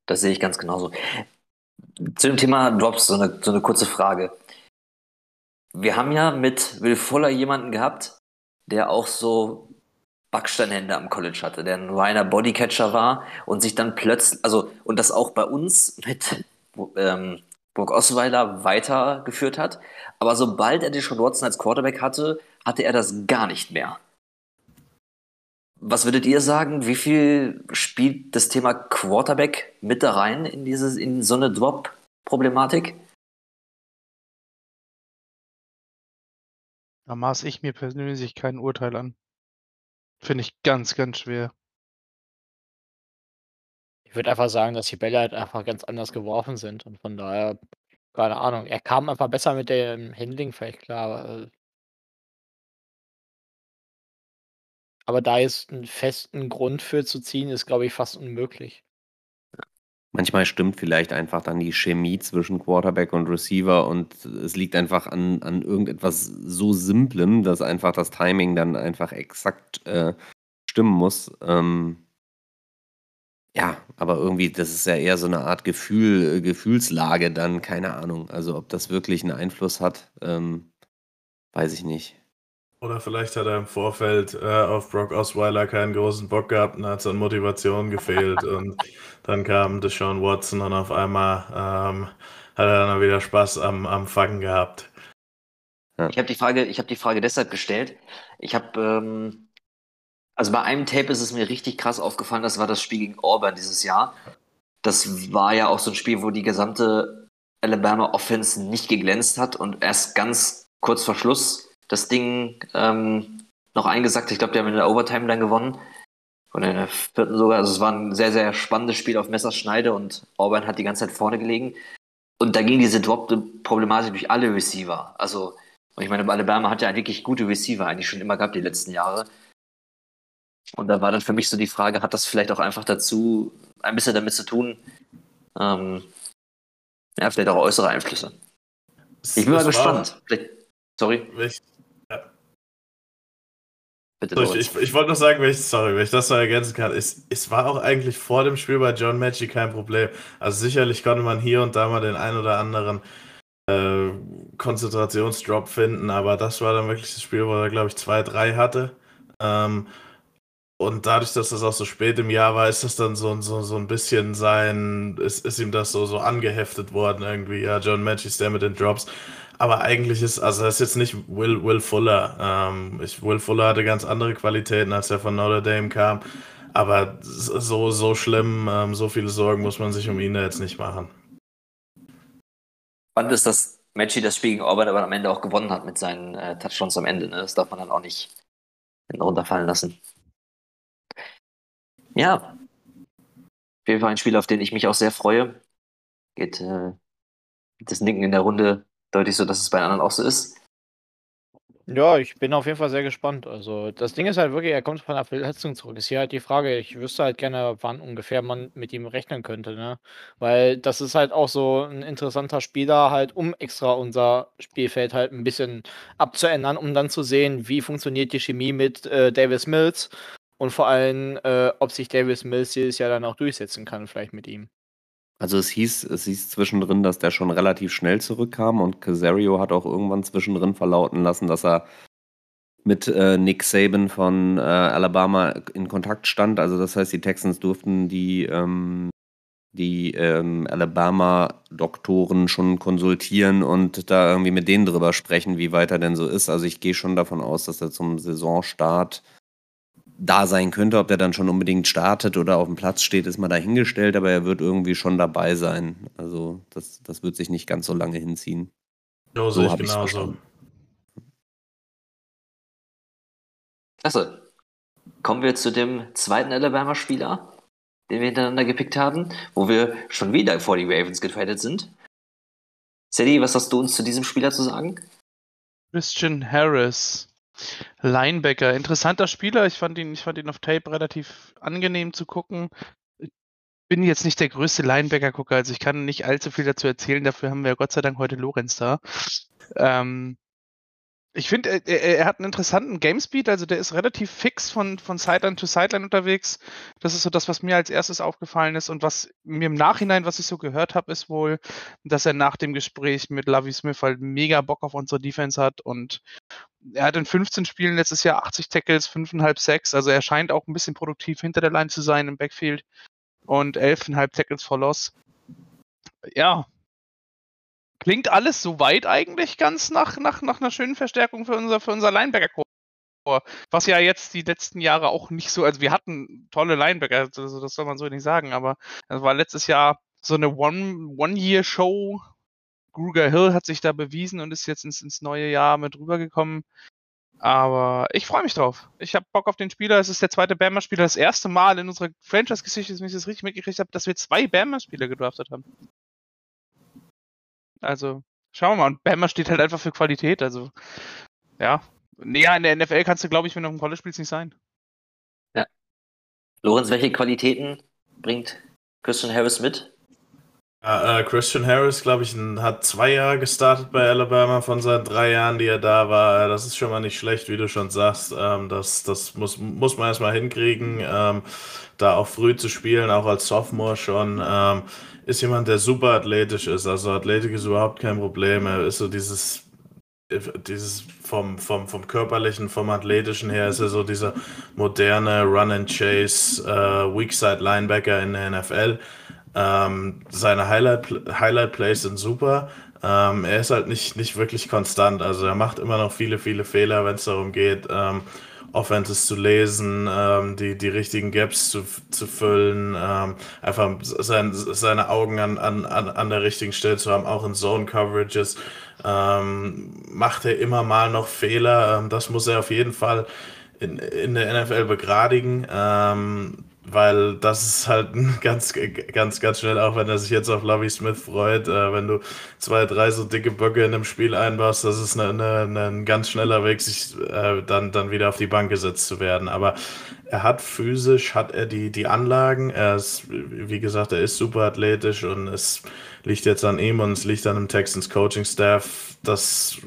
das sehe ich ganz genauso. Zu dem Thema Drops so eine, so eine kurze Frage wir haben ja mit Will Fuller jemanden gehabt, der auch so Backsteinhände am College hatte, der ein reiner Bodycatcher war und sich dann plötzlich, also, und das auch bei uns mit ähm, Brock Osweiler weitergeführt hat. Aber sobald er Deshaun Watson als Quarterback hatte, hatte er das gar nicht mehr. Was würdet ihr sagen? Wie viel spielt das Thema Quarterback mit da rein in, dieses, in so eine Drop-Problematik? Da maß ich mir persönlich kein Urteil an. Finde ich ganz, ganz schwer. Ich würde einfach sagen, dass die Bälle halt einfach ganz anders geworfen sind und von daher, keine Ahnung, er kam einfach besser mit dem Handling vielleicht klar. Aber da jetzt einen festen Grund für zu ziehen, ist, glaube ich, fast unmöglich. Manchmal stimmt vielleicht einfach dann die Chemie zwischen Quarterback und Receiver und es liegt einfach an, an irgendetwas so Simplem, dass einfach das Timing dann einfach exakt äh, stimmen muss. Ähm, ja, aber irgendwie, das ist ja eher so eine Art Gefühl, äh, Gefühlslage dann, keine Ahnung. Also ob das wirklich einen Einfluss hat, ähm, weiß ich nicht. Oder vielleicht hat er im Vorfeld äh, auf Brock Osweiler keinen großen Bock gehabt und hat es an Motivation gefehlt. und dann kam Deshaun Watson und auf einmal ähm, hat er dann wieder Spaß am, am Fangen gehabt. Ich habe die Frage, ich habe die Frage deshalb gestellt. Ich habe, ähm, also bei einem Tape ist es mir richtig krass aufgefallen. Das war das Spiel gegen Auburn dieses Jahr. Das war ja auch so ein Spiel, wo die gesamte Alabama Offense nicht geglänzt hat und erst ganz kurz vor Schluss das Ding ähm, noch eingesackt. Ich glaube, die haben in der Overtime dann gewonnen. Von der vierten sogar. Also es war ein sehr, sehr spannendes Spiel auf Messerschneide und Auburn hat die ganze Zeit vorne gelegen. Und da ging diese Drop-Problematik durch alle Receiver. Also Und ich meine, Alabama hat ja wirklich gute Receiver eigentlich schon immer gehabt die letzten Jahre. Und da war dann für mich so die Frage, hat das vielleicht auch einfach dazu ein bisschen damit zu tun, ähm, ja, vielleicht auch äußere Einflüsse. Ich bin mal gespannt. Sorry. Ich. Bitte, So, ich, ich, ich wollte noch sagen, wenn ich, sorry, wenn ich das noch ergänzen kann, es, es war auch eigentlich vor dem Spiel bei John Matchy kein Problem. Also sicherlich konnte man hier und da mal den ein oder anderen äh, Konzentrationsdrop finden, aber das war dann wirklich das Spiel, wo er, glaube ich, zwei, drei hatte. Ähm, und dadurch, dass das auch so spät im Jahr war, ist das dann so, so, so ein bisschen sein, ist, ist ihm das so, so angeheftet worden irgendwie. Ja, John Matchy ist der mit den Drops. Aber eigentlich ist, also das ist jetzt nicht Will, Will Fuller. Ähm, ich, Will Fuller hatte ganz andere Qualitäten, als er von Notre Dame kam. Aber so, so schlimm, ähm, so viele Sorgen muss man sich um ihn da jetzt nicht machen. Spannend ist, dass Matchy das Spiel gegen Auburn aber am Ende auch gewonnen hat mit seinen äh, Touchdowns am Ende. Ne? Das darf man dann auch nicht hinten runterfallen lassen. Ja. Auf jeden Fall ein Spiel, auf den ich mich auch sehr freue. Geht äh, das Nicken in der Runde deutlich so, dass es bei anderen auch so ist. Ja, ich bin auf jeden Fall sehr gespannt. Also, das Ding ist halt wirklich, er kommt von der Verletzung zurück. Ist hier halt die Frage, ich wüsste halt gerne, wann ungefähr man mit ihm rechnen könnte, ne? Weil das ist halt auch so ein interessanter Spieler, halt, um extra unser Spielfeld halt ein bisschen abzuändern, um dann zu sehen, wie funktioniert die Chemie mit äh, Davis Mills und vor allem, äh, ob sich Davis Mills dieses Jahr dann auch durchsetzen kann, vielleicht mit ihm. Also es hieß, es hieß zwischendrin, dass der schon relativ schnell zurückkam und Casario hat auch irgendwann zwischendrin verlauten lassen, dass er mit äh, Nick Saban von äh, Alabama in Kontakt stand. Also das heißt, die Texans durften die, ähm, die ähm, Alabama-Doktoren schon konsultieren und da irgendwie mit denen drüber sprechen, wie weit er denn so ist. Also ich gehe schon davon aus, dass er zum Saisonstart da sein könnte. Ob der dann schon unbedingt startet oder auf dem Platz steht, ist mal dahingestellt, aber er wird irgendwie schon dabei sein. Also das, das wird sich nicht ganz so lange hinziehen. Jo, sehe ich hab ich's genauso. Klasse. Kommen wir zu dem zweiten Alabama-Spieler, den wir hintereinander gepickt haben, wo wir schon wieder vor die Ravens getradet sind. Sadie, was hast du uns zu diesem Spieler zu sagen? Christian Harris. Linebacker, interessanter Spieler. Ich fand ihn, ich fand ihn auf Tape relativ angenehm zu gucken. Ich bin jetzt nicht der größte Linebacker-Gucker, also ich kann nicht allzu viel dazu erzählen. Dafür haben wir Gott sei Dank heute Lorenz da. Ähm, ich finde, er, er, hat einen interessanten Gamespeed, also der ist relativ fix von, von Sideline to Sideline unterwegs. Das ist so das, was mir als erstes aufgefallen ist und was mir im Nachhinein, was ich so gehört habe, ist wohl, dass er nach dem Gespräch mit Lovie Smith halt mega Bock auf unsere Defense hat und er hat in 15 Spielen letztes Jahr 80 Tackles, 5,5 Sacks, also er scheint auch ein bisschen produktiv hinter der Line zu sein im Backfield und 11,5 Tackles for Loss. Ja, klingt alles soweit eigentlich ganz nach, nach, nach einer schönen Verstärkung für unser, für unser linebacker was ja jetzt die letzten Jahre auch nicht so, also wir hatten tolle Linebacker, also das soll man so nicht sagen, aber es war letztes Jahr so eine One- One-Year-Show. Gruger Hill hat sich da bewiesen und ist jetzt ins, ins neue Jahr mit rübergekommen. Aber ich freue mich drauf. Ich habe Bock auf den Spieler. Es ist der zweite Bama-Spieler. Das erste Mal in unserer Franchise-Geschichte, dass ich das richtig mitgekriegt habe, dass wir zwei Bama-Spieler gedraftet haben. Also, schauen wir mal. Und Bama steht halt einfach für Qualität. Also, ja. Näher in der NFL kannst du, glaube ich, wenn du auf dem College spielst, nicht sein. Lorenz, welche Qualitäten bringt Christian Harris mit? Ja, äh, Christian Harris, glaube ich, hat zwei Jahre gestartet bei Alabama von seinen drei Jahren, die er da war. Äh, Das ist schon mal nicht schlecht, wie du schon sagst. Ähm, das das muss, muss man erstmal hinkriegen, ähm, da auch früh zu spielen, auch als Sophomore schon. Ähm, ist jemand, der super athletisch ist. Also Athletik ist überhaupt kein Problem. Er ist so dieses dieses vom, vom, vom körperlichen, vom athletischen her ist er so dieser moderne Run and Chase äh, Weakside Linebacker in der NFL. Ähm, seine Highlight, Highlight sind super. Ähm, er ist halt nicht, nicht wirklich konstant. Also er macht immer noch viele, viele Fehler, wenn es darum geht, ähm, Offenses zu lesen, ähm, die, die richtigen Gaps zu, zu füllen, ähm, einfach sein, seine Augen an, an, an an der richtigen Stelle zu haben, auch in Zone Coverages. Ähm, macht er immer mal noch Fehler. Ähm, das muss er auf jeden Fall in, in der NFL begradigen. Ähm, weil das ist halt ganz, ganz, ganz schnell, auch wenn er sich jetzt auf Lovey Smith freut, äh, wenn du zwei, drei so dicke Böcke in einem Spiel einbaust, das ist eine, eine, ein ganz schneller Weg, sich äh, dann, dann wieder auf die Bank gesetzt zu werden. Aber er hat physisch, hat er die, die Anlagen, er ist, wie gesagt, er ist super athletisch und es liegt jetzt an ihm und es liegt an dem Texans Coaching Staff, das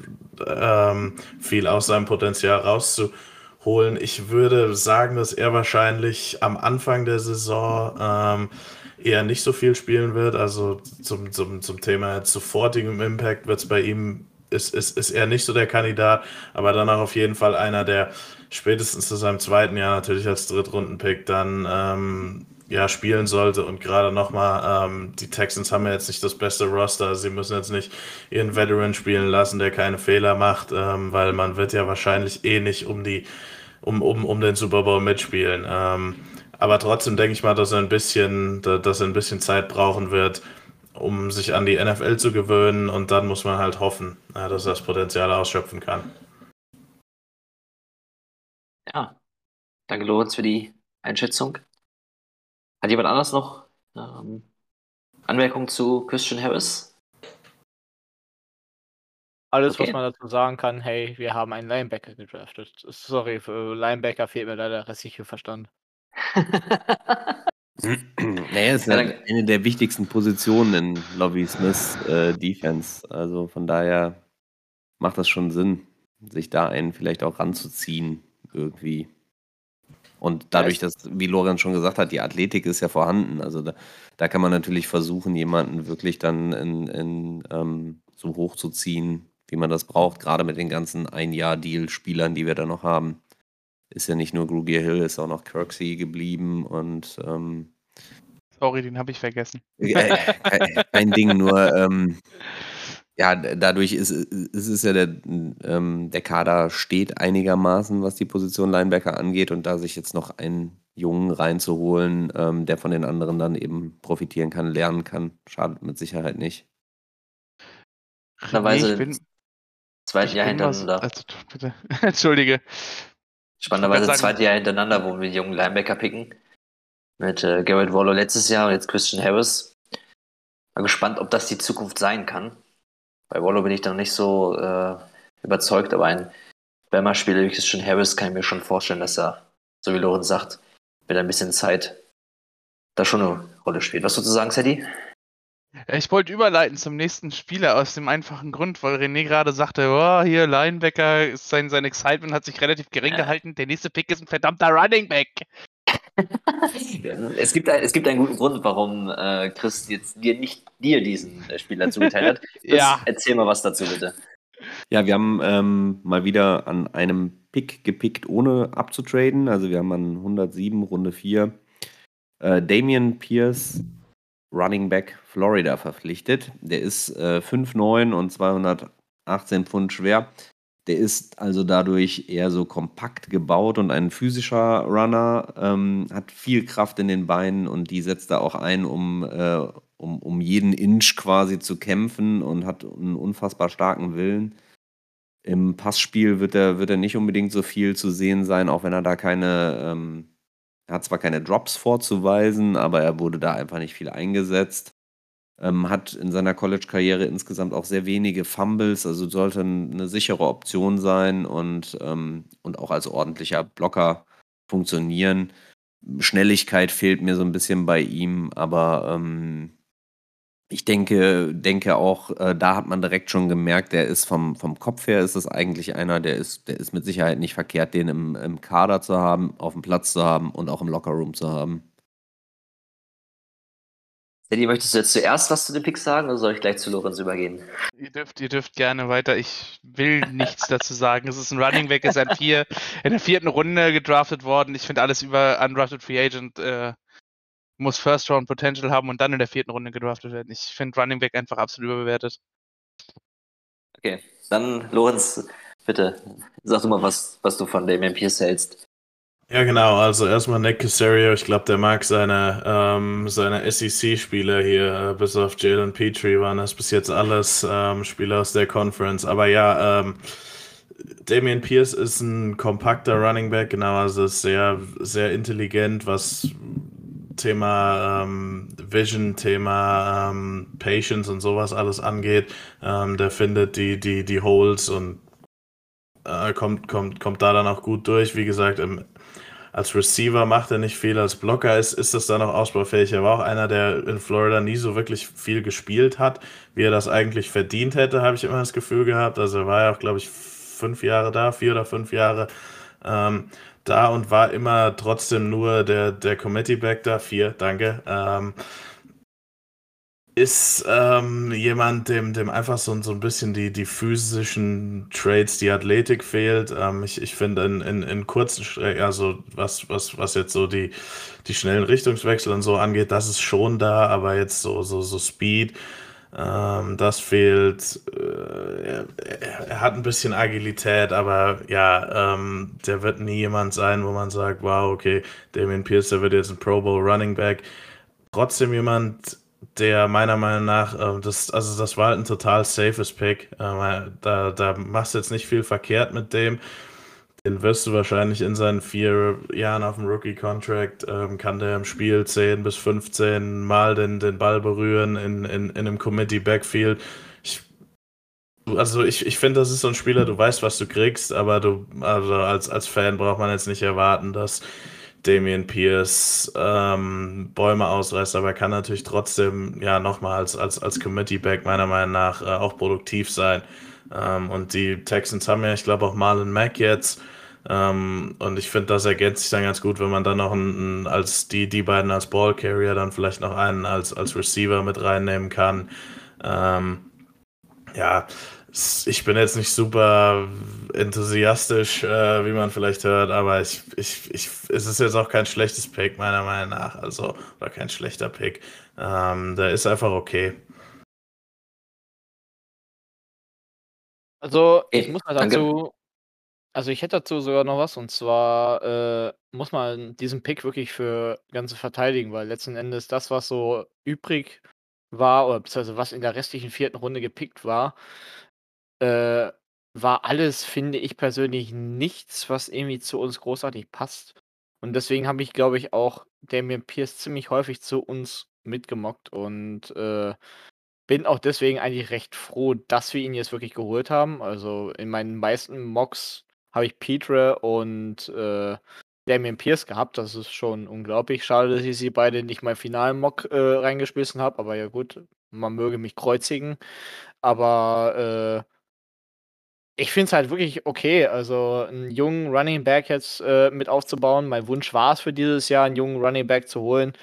ähm, viel aus seinem Potenzial rauszuholen holen. Ich würde sagen, dass er wahrscheinlich am Anfang der Saison ähm, eher nicht so viel spielen wird. Also zum, zum, zum Thema sofortigem Impact wird es bei ihm, ist, ist, ist er nicht so der Kandidat, aber dann auch auf jeden Fall einer, der spätestens zu seinem zweiten Jahr natürlich als Drittrunden-Pick dann ähm, ja, spielen sollte. Und gerade nochmal, ähm, die Texans haben ja jetzt nicht das beste Roster. Sie müssen jetzt nicht ihren Veteran spielen lassen, der keine Fehler macht, ähm, weil man wird ja wahrscheinlich eh nicht um die um, um, um den Super Bowl mitspielen. Ähm, aber trotzdem denke ich mal, dass er ein bisschen, dass er ein bisschen Zeit brauchen wird, um sich an die NFL zu gewöhnen und dann muss man halt hoffen, dass er das Potenzial ausschöpfen kann. Ja, danke Lorenz für die Einschätzung. Hat jemand anders noch ähm, Anmerkungen zu Christian Harris? Alles, okay. was man dazu sagen kann, hey, wir haben einen Linebacker gedraftet. Sorry, für Linebacker fehlt mir da der restliche Verstand. naja, ist ja eine der wichtigsten Positionen in Lovey Smiths äh, Defense. Also von daher macht das schon Sinn, sich da einen vielleicht auch ranzuziehen, irgendwie. Und dadurch, dass, wie Lorenz schon gesagt hat, die Athletik ist ja vorhanden. Also da, da kann man natürlich versuchen, jemanden wirklich dann in, in ähm, so hochzuziehen, wie man das braucht, gerade mit den ganzen Ein-Jahr-Deal-Spielern, die wir da noch haben. Ist ja nicht nur Grugier Hill, ist auch noch Kirksey geblieben und ähm, Sorry, den habe ich vergessen. Äh, kein Ding, nur ähm, ja, dadurch ist, ist es ja der, ähm, der Kader steht einigermaßen, was die Position Linebacker angeht und da sich jetzt noch einen Jungen reinzuholen, ähm, der von den anderen dann eben profitieren kann, lernen kann, schadet mit Sicherheit nicht. Nee, ich bin, Zweites Jahr hintereinander. Also, bitte. Entschuldige. Spannenderweise zweites Jahr hintereinander, wo wir die jungen Linebacker picken. Mit äh, Garrett Waller letztes Jahr und jetzt Christian Harris. Mal gespannt, ob das die Zukunft sein kann. Bei Waller bin ich noch nicht so äh, überzeugt, aber ein Bama-Spieler wie Christian Harris kann ich mir schon vorstellen, dass er, so wie Lorenz sagt, mit ein bisschen Zeit da schon eine Rolle spielt. Was sozusagen, Sadie? Ich wollte überleiten zum nächsten Spieler aus dem einfachen Grund, weil René gerade sagte, oh, hier Linebacker, sein, sein Excitement hat sich relativ gering gehalten. Der nächste Pick ist ein verdammter Running Back. es, gibt ein, es gibt einen guten Grund, warum äh, Chris jetzt dir nicht dir diesen äh, Spieler zugeteilt hat. Chris, ja. Erzähl mal was dazu, bitte. Ja, wir haben ähm, mal wieder an einem Pick gepickt, ohne abzutraden. Also wir haben an 107, Runde 4, äh, Damian Pierce Running Back Florida verpflichtet. Der ist äh, 5'9 und 218 Pfund schwer. Der ist also dadurch eher so kompakt gebaut und ein physischer Runner, ähm, hat viel Kraft in den Beinen und die setzt er auch ein, um, äh, um, um jeden Inch quasi zu kämpfen und hat einen unfassbar starken Willen. Im Passspiel wird er, wird er nicht unbedingt so viel zu sehen sein, auch wenn er da keine ähm, er hat zwar keine Drops vorzuweisen, aber er wurde da einfach nicht viel eingesetzt. Ähm, hat in seiner College-Karriere insgesamt auch sehr wenige Fumbles, also sollte eine sichere Option sein und, ähm, und auch als ordentlicher Blocker funktionieren. Schnelligkeit fehlt mir so ein bisschen bei ihm, aber ähm, ich denke, denke auch, äh, da hat man direkt schon gemerkt, der ist vom, vom Kopf her ist es eigentlich einer, der ist, der ist mit Sicherheit nicht verkehrt, den im, im Kader zu haben, auf dem Platz zu haben und auch im Lockerroom zu haben. Eddie, möchtest du jetzt zuerst was zu den Picks sagen oder soll ich gleich zu Lorenz übergehen? Ihr dürft, ihr dürft gerne weiter. Ich will nichts dazu sagen. Es ist ein Running Back, ist ein vier, in der vierten Runde gedraftet worden. Ich finde alles über Undrafted Free Agent äh, muss First Round Potential haben und dann in der vierten Runde gedraftet werden. Ich finde Running Back einfach absolut überbewertet. Okay, dann Lorenz, bitte sag du mal, was, was du von Damian Pierce hältst. Ja, genau. Also erstmal Nick Casario. Ich glaube, der mag seine, ähm, seine SEC-Spieler hier, äh, bis auf Jalen Petrie waren das bis jetzt alles ähm, Spieler aus der Conference. Aber ja, ähm, Damian Pierce ist ein kompakter Running Back, genau, also sehr, sehr intelligent, was Thema ähm, Vision, Thema ähm, Patience und sowas alles angeht. Ähm, der findet die, die, die Holes und äh, kommt, kommt, kommt da dann auch gut durch. Wie gesagt, im, als Receiver macht er nicht viel, als Blocker ist, ist das dann auch ausbaufähig. Er war auch einer, der in Florida nie so wirklich viel gespielt hat, wie er das eigentlich verdient hätte, habe ich immer das Gefühl gehabt. Also er war ja auch, glaube ich, fünf Jahre da, vier oder fünf Jahre ähm, da und war immer trotzdem nur der, der Committee-Back da, vier, danke. Ähm, ist ähm, jemand, dem, dem einfach so, so ein bisschen die, die physischen Traits, die Athletik fehlt. Ähm, ich ich finde in, in, in kurzen Strecken, also was, was, was jetzt so die, die schnellen Richtungswechsel und so angeht, das ist schon da, aber jetzt so, so, so Speed, ähm, das fehlt. Äh, er, er, hat ein bisschen Agilität, aber ja, ähm, der wird nie jemand sein, wo man sagt, wow, okay, Damien Pierce, der wird jetzt ein Pro Bowl Running Back. Trotzdem jemand, der meiner Meinung nach, äh, das, also das war halt ein total safes Pick. Äh, da, da machst du jetzt nicht viel verkehrt mit dem. Den wirst du wahrscheinlich in seinen vier Jahren auf dem Rookie-Contract, ähm, kann der im Spiel 10 bis 15 Mal den, den Ball berühren in, in, in einem Committee-Backfield. Also ich, ich finde, das ist so ein Spieler, du weißt, was du kriegst, aber du, also als, als Fan braucht man jetzt nicht erwarten, dass Damian Pierce ähm, Bäume ausreißt, aber er kann natürlich trotzdem ja nochmal als, als, als Committee-Back meiner Meinung nach äh, auch produktiv sein. Ähm, und die Texans haben ja, ich glaube, auch Marlon Mack jetzt. Ähm, und ich finde, das ergänzt sich dann ganz gut, wenn man dann noch einen, als die, die beiden als Ballcarrier dann vielleicht noch einen als, als Receiver mit reinnehmen kann. Ähm, ja, ich bin jetzt nicht super enthusiastisch, äh, wie man vielleicht hört, aber ich, ich, ich, es ist jetzt auch kein schlechtes Pick, meiner Meinung nach. Also, oder kein schlechter Pick. Ähm, der ist einfach okay. Also, ich muss mal dazu, also ich hätte dazu sogar noch was, und zwar äh, muss man diesen Pick wirklich für Ganze verteidigen, weil letzten Endes das, was so übrig war, oder beziehungsweise was in der restlichen vierten Runde gepickt war, äh, war alles, finde ich persönlich, nichts, was irgendwie zu uns großartig passt. Und deswegen habe ich, glaube ich, auch Damien Pierce ziemlich häufig zu uns mitgemockt und äh, bin auch deswegen eigentlich recht froh, dass wir ihn jetzt wirklich geholt haben. Also in meinen meisten Mocks habe ich Petre und äh, Damien Pierce gehabt. Das ist schon unglaublich. Schade, dass ich sie beide nicht mal finalen Mock äh, reingeschmissen habe. Aber ja gut, man möge mich kreuzigen. Aber äh, ich finde es halt wirklich okay, also einen jungen Running Back jetzt äh, mit aufzubauen. Mein Wunsch war es für dieses Jahr, einen jungen Running Back zu holen.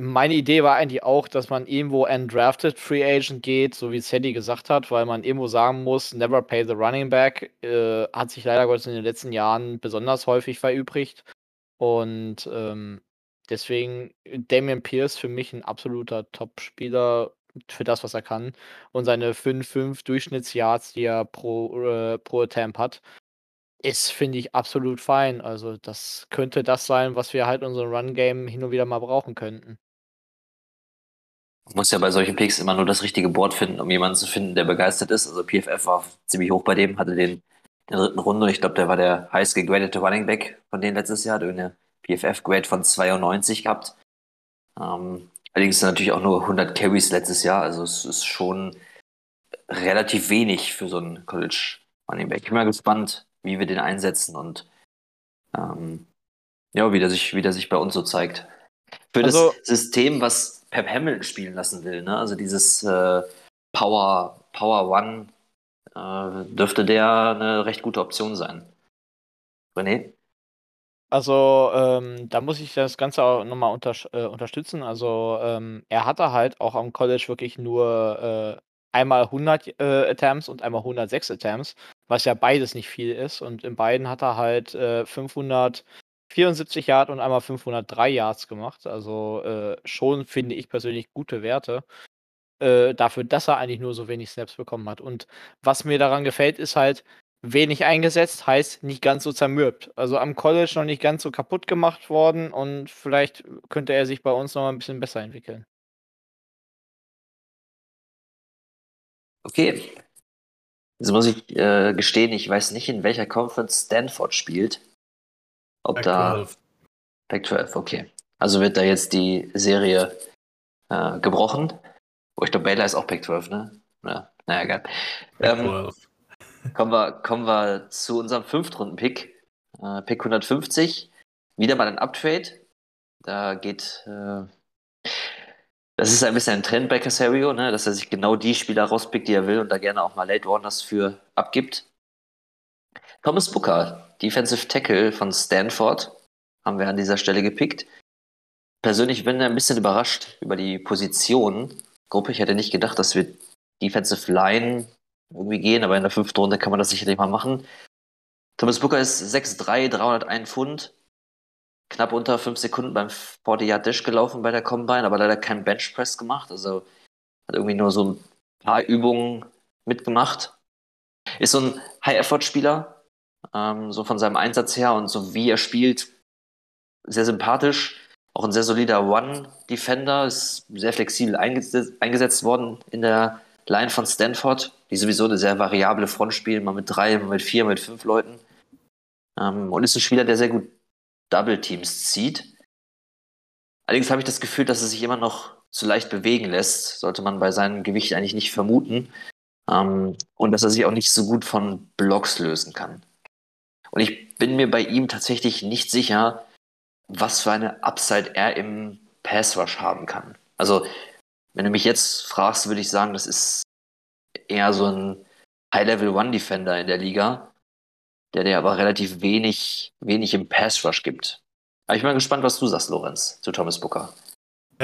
Meine Idee war eigentlich auch, dass man irgendwo undrafted Free Agent geht, so wie Sadie gesagt hat, weil man irgendwo sagen muss, never pay the running back. Äh, hat sich leider Gottes in den letzten Jahren besonders häufig verübrigt. Und ähm, deswegen Damian Pierce für mich ein absoluter Top-Spieler für das, was er kann. Und seine 5-5 Durchschnittsyards, die er pro, äh, pro Attempt hat, ist, finde ich, absolut fein. Also, das könnte das sein, was wir halt in unserem Run-Game hin und wieder mal brauchen könnten. Man muss ja bei solchen Picks immer nur das richtige Board finden, um jemanden zu finden, der begeistert ist. Also PFF war ziemlich hoch bei dem, hatte den in der dritten Runde. Ich glaube, der war der heiß gegradete Running Back von denen letztes Jahr. Hat eine PFF-Grade von 92 gehabt. Ähm, Allerdings natürlich auch nur 100 Carries letztes Jahr, also es ist schon relativ wenig für so einen College Running Back. Ich bin mal gespannt, wie wir den einsetzen und ähm, ja, wie der, sich, wie der sich bei uns so zeigt. Für also, das System, was Pep Hamilton spielen lassen will. Ne? Also dieses äh, Power, Power One äh, dürfte der eine recht gute Option sein. René? Also ähm, da muss ich das Ganze auch nochmal unter, äh, unterstützen. Also ähm, er hatte halt auch am College wirklich nur äh, einmal 100 äh, Attempts und einmal 106 Attempts, was ja beides nicht viel ist. Und in beiden hat er halt äh, 500 74 Yards und einmal 503 Yards gemacht. Also äh, schon finde ich persönlich gute Werte äh, dafür, dass er eigentlich nur so wenig Snaps bekommen hat. Und was mir daran gefällt, ist halt, wenig eingesetzt, heißt nicht ganz so zermürbt. Also am College noch nicht ganz so kaputt gemacht worden und vielleicht könnte er sich bei uns noch ein bisschen besser entwickeln. Okay. Jetzt muss ich äh, gestehen, ich weiß nicht, in welcher Conference Stanford spielt. Ob Back da. 12. Back 12, okay. Also wird da jetzt die Serie äh, gebrochen. Oh, ich glaube, Baylor ist auch Pick 12, ne? Ja, naja, egal. Ähm, kommen, wir, kommen wir zu unserem Fünftrunden-Pick. Äh, Pick 150. Wieder mal ein Uptrade. Da geht. Äh, das ist ein bisschen ein Trend bei Casario, ne? dass er sich genau die Spieler rauspickt, die er will und da gerne auch mal Late Warners für abgibt. Thomas Booker, Defensive Tackle von Stanford, haben wir an dieser Stelle gepickt. Persönlich bin ich ein bisschen überrascht über die Position. Gruppe, ich hätte nicht gedacht, dass wir Defensive Line irgendwie gehen, aber in der fünften Runde kann man das sicherlich mal machen. Thomas Booker ist 6'3, 301 Pfund, knapp unter 5 Sekunden beim 40 Yard Dash gelaufen bei der Combine, aber leider kein Bench Press gemacht. Also hat irgendwie nur so ein paar Übungen mitgemacht. Ist so ein High-Effort-Spieler, ähm, so von seinem Einsatz her und so wie er spielt, sehr sympathisch. Auch ein sehr solider One-Defender, ist sehr flexibel eingesetzt, worden in der Line von Stanford, die sowieso eine sehr variable Front spielen, mal mit drei, mal mit vier, mal mit fünf Leuten. Ähm, und ist ein Spieler, der sehr gut Double Teams zieht. Allerdings habe ich das Gefühl, dass er sich immer noch zu leicht bewegen lässt. Sollte man bei seinem Gewicht eigentlich nicht vermuten. Ähm, und dass er sich auch nicht so gut von Blocks lösen kann. Und ich bin mir bei ihm tatsächlich nicht sicher, was für eine Upside er im Pass Rush haben kann. Also, wenn du mich jetzt fragst, würde ich sagen, das ist eher so ein High-Level One-Defender in der Liga der dir aber relativ wenig, wenig im Pass Rush gibt. Aber ich bin mal gespannt, was du sagst, Lorenz, zu Thomas Booker.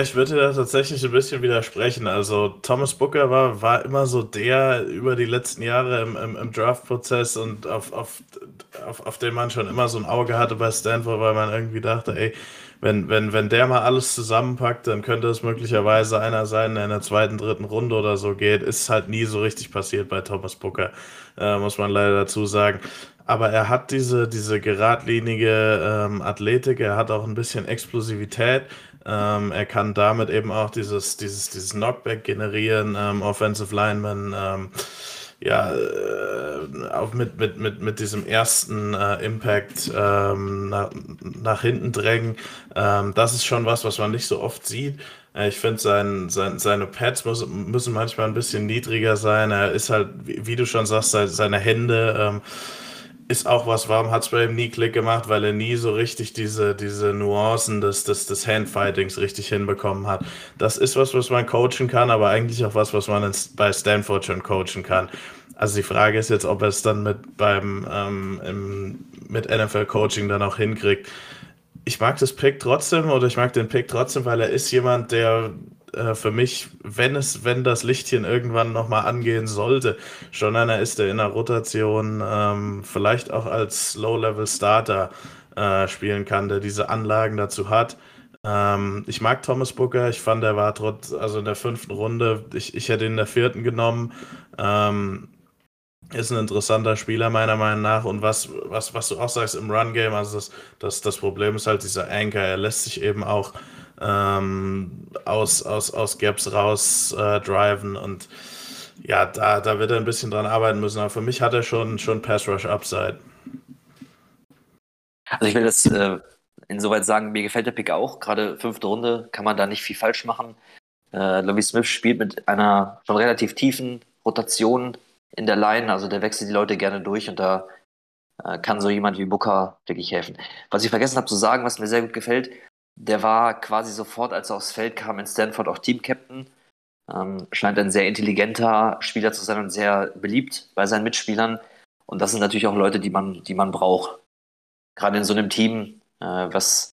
Ich würde da tatsächlich ein bisschen widersprechen. Also Thomas Booker war, war immer so der über die letzten Jahre im, im, im Draft-Prozess und auf, auf, auf, auf den man schon immer so ein Auge hatte bei Stanford, weil man irgendwie dachte, ey, wenn, wenn, wenn der mal alles zusammenpackt, dann könnte es möglicherweise einer sein, der in der zweiten, dritten Runde oder so geht. Ist halt nie so richtig passiert bei Thomas Booker, äh, muss man leider dazu sagen aber er hat diese, diese geradlinige ähm, Athletik, er hat auch ein bisschen Explosivität. Ähm, er kann damit eben auch dieses, dieses, dieses Knockback generieren, ähm, Offensive Lineman, ähm, ja, äh, auch mit, mit, mit, mit diesem ersten äh, Impact ähm, nach, nach hinten drängen. Ähm, das ist schon was, was man nicht so oft sieht. Äh, ich finde, sein, sein, seine Pads muss, müssen manchmal ein bisschen niedriger sein. Er ist halt, wie, wie du schon sagst, seine Hände ähm, ist auch was, warum hat es bei ihm nie Klick gemacht, weil er nie so richtig diese, diese Nuancen des, des, des Handfightings richtig hinbekommen hat. Das ist was, was man coachen kann, aber eigentlich auch was, was man in, bei Stanford schon coachen kann. Also die Frage ist jetzt, ob er es dann mit beim ähm, im, mit NFL-Coaching dann auch hinkriegt. Ich mag das Pick trotzdem oder ich mag den Pick trotzdem, weil er ist jemand, der äh, für mich, wenn es, wenn das Lichtchen irgendwann nochmal angehen sollte, schon einer ist, der in der Rotation ähm, vielleicht auch als Low-Level-Starter äh, spielen kann, der diese Anlagen dazu hat. Ähm, ich mag Thomas Booker, ich fand, er war trotz, also in der fünften Runde, ich, ich hätte ihn in der vierten genommen. Ähm, ist ein interessanter Spieler meiner Meinung nach und was, was, was du auch sagst im Run-Game, also das, das, das Problem ist halt dieser Anchor, er lässt sich eben auch ähm, aus, aus, aus Gaps raus äh, driven und ja, da, da wird er ein bisschen dran arbeiten müssen. Aber für mich hat er schon, schon Pass Rush Upside. Also ich will das äh, insoweit sagen, mir gefällt der Pick auch. Gerade fünfte Runde kann man da nicht viel falsch machen. Äh, Lovie Smith spielt mit einer schon relativ tiefen Rotation in der Line, also der wechselt die Leute gerne durch und da äh, kann so jemand wie Booker wirklich helfen. Was ich vergessen habe zu sagen, was mir sehr gut gefällt, der war quasi sofort, als er aufs Feld kam, in Stanford auch Team-Captain. Ähm, scheint ein sehr intelligenter Spieler zu sein und sehr beliebt bei seinen Mitspielern. Und das sind natürlich auch Leute, die man, die man braucht. Gerade in so einem Team, äh, was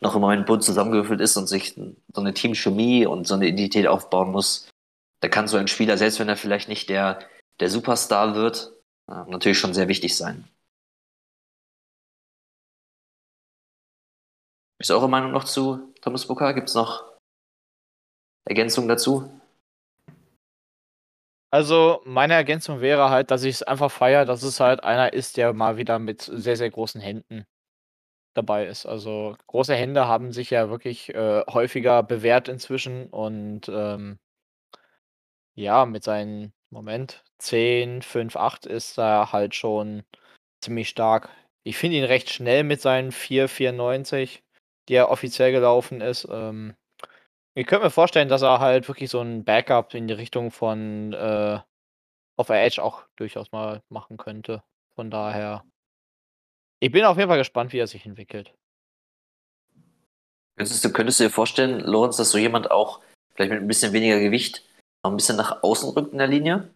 noch im Moment bunt zusammengewürfelt ist und sich so eine Teamchemie und so eine Identität aufbauen muss. Da kann so ein Spieler, selbst wenn er vielleicht nicht der, der Superstar wird, äh, natürlich schon sehr wichtig sein. Ist eure Meinung noch zu Thomas Booker? Gibt es noch Ergänzungen dazu? Also, meine Ergänzung wäre halt, dass ich es einfach feiere, dass es halt einer ist, der mal wieder mit sehr, sehr großen Händen dabei ist. Also, große Hände haben sich ja wirklich äh, häufiger bewährt inzwischen und ähm, ja, mit seinen, Moment, 10, 5, 8 ist er halt schon ziemlich stark. Ich finde ihn recht schnell mit seinen 4,94. Die ja offiziell gelaufen ist. Ähm, ich könnte mir vorstellen, dass er halt wirklich so ein Backup in die Richtung von äh, auf Edge auch durchaus mal machen könnte. Von daher, ich bin auf jeden Fall gespannt, wie er sich entwickelt. Könntest du, könntest du dir vorstellen, Lorenz, dass so jemand auch vielleicht mit ein bisschen weniger Gewicht noch ein bisschen nach außen rückt in der Linie?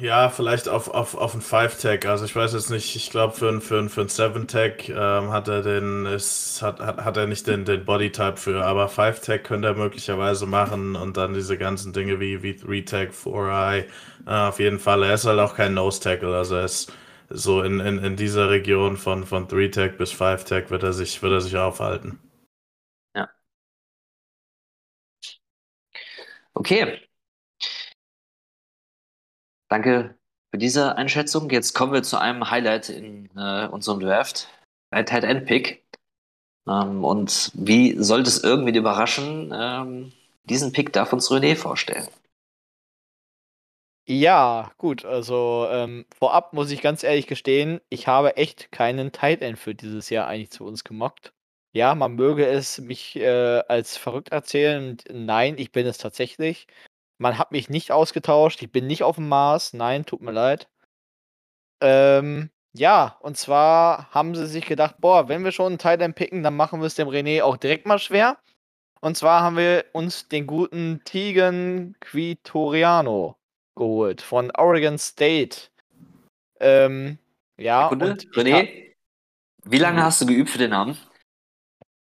Ja, vielleicht auf, auf, auf einen 5-Tag. Also ich weiß jetzt nicht, ich glaube für einen für für ein 7-Tag ähm, hat er den, ist, hat, hat, hat er nicht den, den Body-Type für, aber 5-Tag könnte er möglicherweise machen und dann diese ganzen Dinge wie, wie 3-Tag, 4-Eye, äh, auf jeden Fall. Er ist halt auch kein Nose-Tackle, also er ist so in, in, in dieser Region von, von 3-Tag bis 5-Tag wird er sich, wird er sich aufhalten. Ja. Okay. Danke für diese Einschätzung. Jetzt kommen wir zu einem Highlight in äh, unserem Draft. Ein Tight End Pick. Ähm, und wie sollte es irgendwie überraschen? Ähm, diesen Pick darf uns René vorstellen. Ja, gut, also ähm, vorab muss ich ganz ehrlich gestehen, ich habe echt keinen Tight End für dieses Jahr eigentlich zu uns gemockt. Ja, man möge es mich äh, als verrückt erzählen. Nein, ich bin es tatsächlich. Man hat mich nicht ausgetauscht. Ich bin nicht auf dem Mars. Nein, tut mir leid. Ähm, ja, und zwar haben sie sich gedacht, boah, wenn wir schon einen Tight End picken, dann machen wir es dem René auch direkt mal schwer. Und zwar haben wir uns den guten Tegan Quitoriano geholt von Oregon State. Ähm, ja, Sekunde, und René, wie lange hast du geübt für den Namen?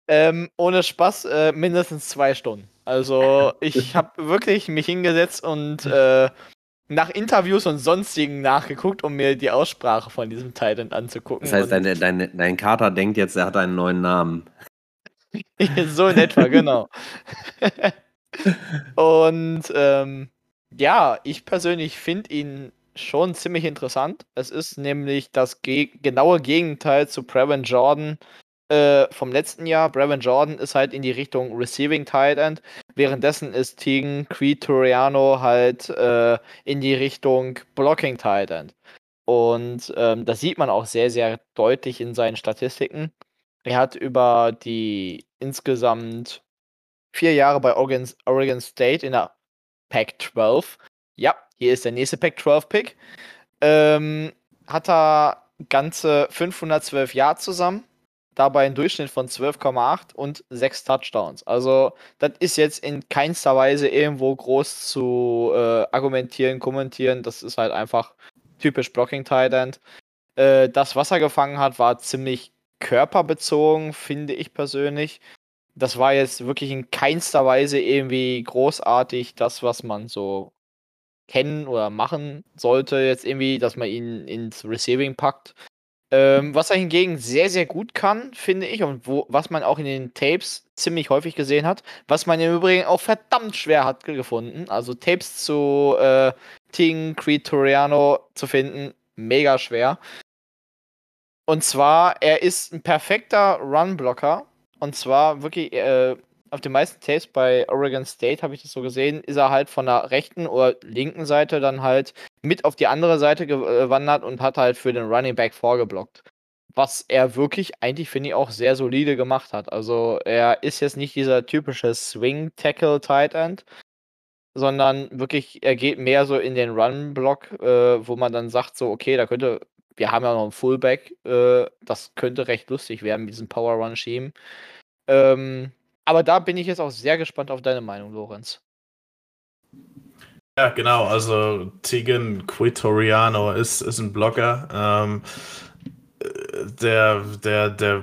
Ähm, ohne Spaß, äh, mindestens zwei Stunden. Also ich habe wirklich mich hingesetzt und äh, nach Interviews und sonstigen nachgeguckt, um mir die Aussprache von diesem Titan anzugucken. Das heißt, dein, dein, dein Kater denkt jetzt, er hat einen neuen Namen. so in etwa, genau. und ähm, ja, ich persönlich finde ihn schon ziemlich interessant. Es ist nämlich das ge genaue Gegenteil zu Brevin Jordan äh, vom letzten Jahr. Brevin Jordan ist halt in die Richtung Receiving Tight End. Währenddessen ist Tegan Toriano halt äh, in die Richtung Blocking Tight End. Und ähm, das sieht man auch sehr, sehr deutlich in seinen Statistiken. Er hat über die insgesamt vier Jahre bei Oregon, Oregon State in der Pac-12. Ja, hier ist der nächste Pac-12-Pick. Ähm, hat er ganze 512 Yards zusammen. Dabei einen Durchschnitt von 12,8 und 6 Touchdowns. Also, das ist jetzt in keinster Weise irgendwo groß zu äh, argumentieren, kommentieren. Das ist halt einfach typisch Blocking Tight End. Äh, das, was er gefangen hat, war ziemlich körperbezogen, finde ich persönlich. Das war jetzt wirklich in keinster Weise irgendwie großartig das, was man so kennen oder machen sollte, jetzt irgendwie, dass man ihn ins Receiving packt. Ähm, was er hingegen sehr, sehr gut kann, finde ich, und wo, was man auch in den Tapes ziemlich häufig gesehen hat, was man im Übrigen auch verdammt schwer hat gefunden. Also Tapes zu äh, Ting Toriano zu finden, mega schwer. Und zwar, er ist ein perfekter Run-Blocker. Und zwar wirklich, äh, auf den meisten Tapes bei Oregon State habe ich das so gesehen, ist er halt von der rechten oder linken Seite dann halt mit auf die andere Seite gewandert und hat halt für den Running Back vorgeblockt. Was er wirklich eigentlich, finde ich, auch sehr solide gemacht hat. Also er ist jetzt nicht dieser typische Swing-Tackle-Tight End, sondern wirklich, er geht mehr so in den Run-Block, äh, wo man dann sagt, so, okay, da könnte, wir haben ja noch einen Fullback, äh, das könnte recht lustig werden mit diesem Power-Run-Scheme. Ähm, aber da bin ich jetzt auch sehr gespannt auf deine Meinung, Lorenz. Ja, genau. Also Tegan Quitoriano ist, ist ein Blogger. Ähm, der, der, der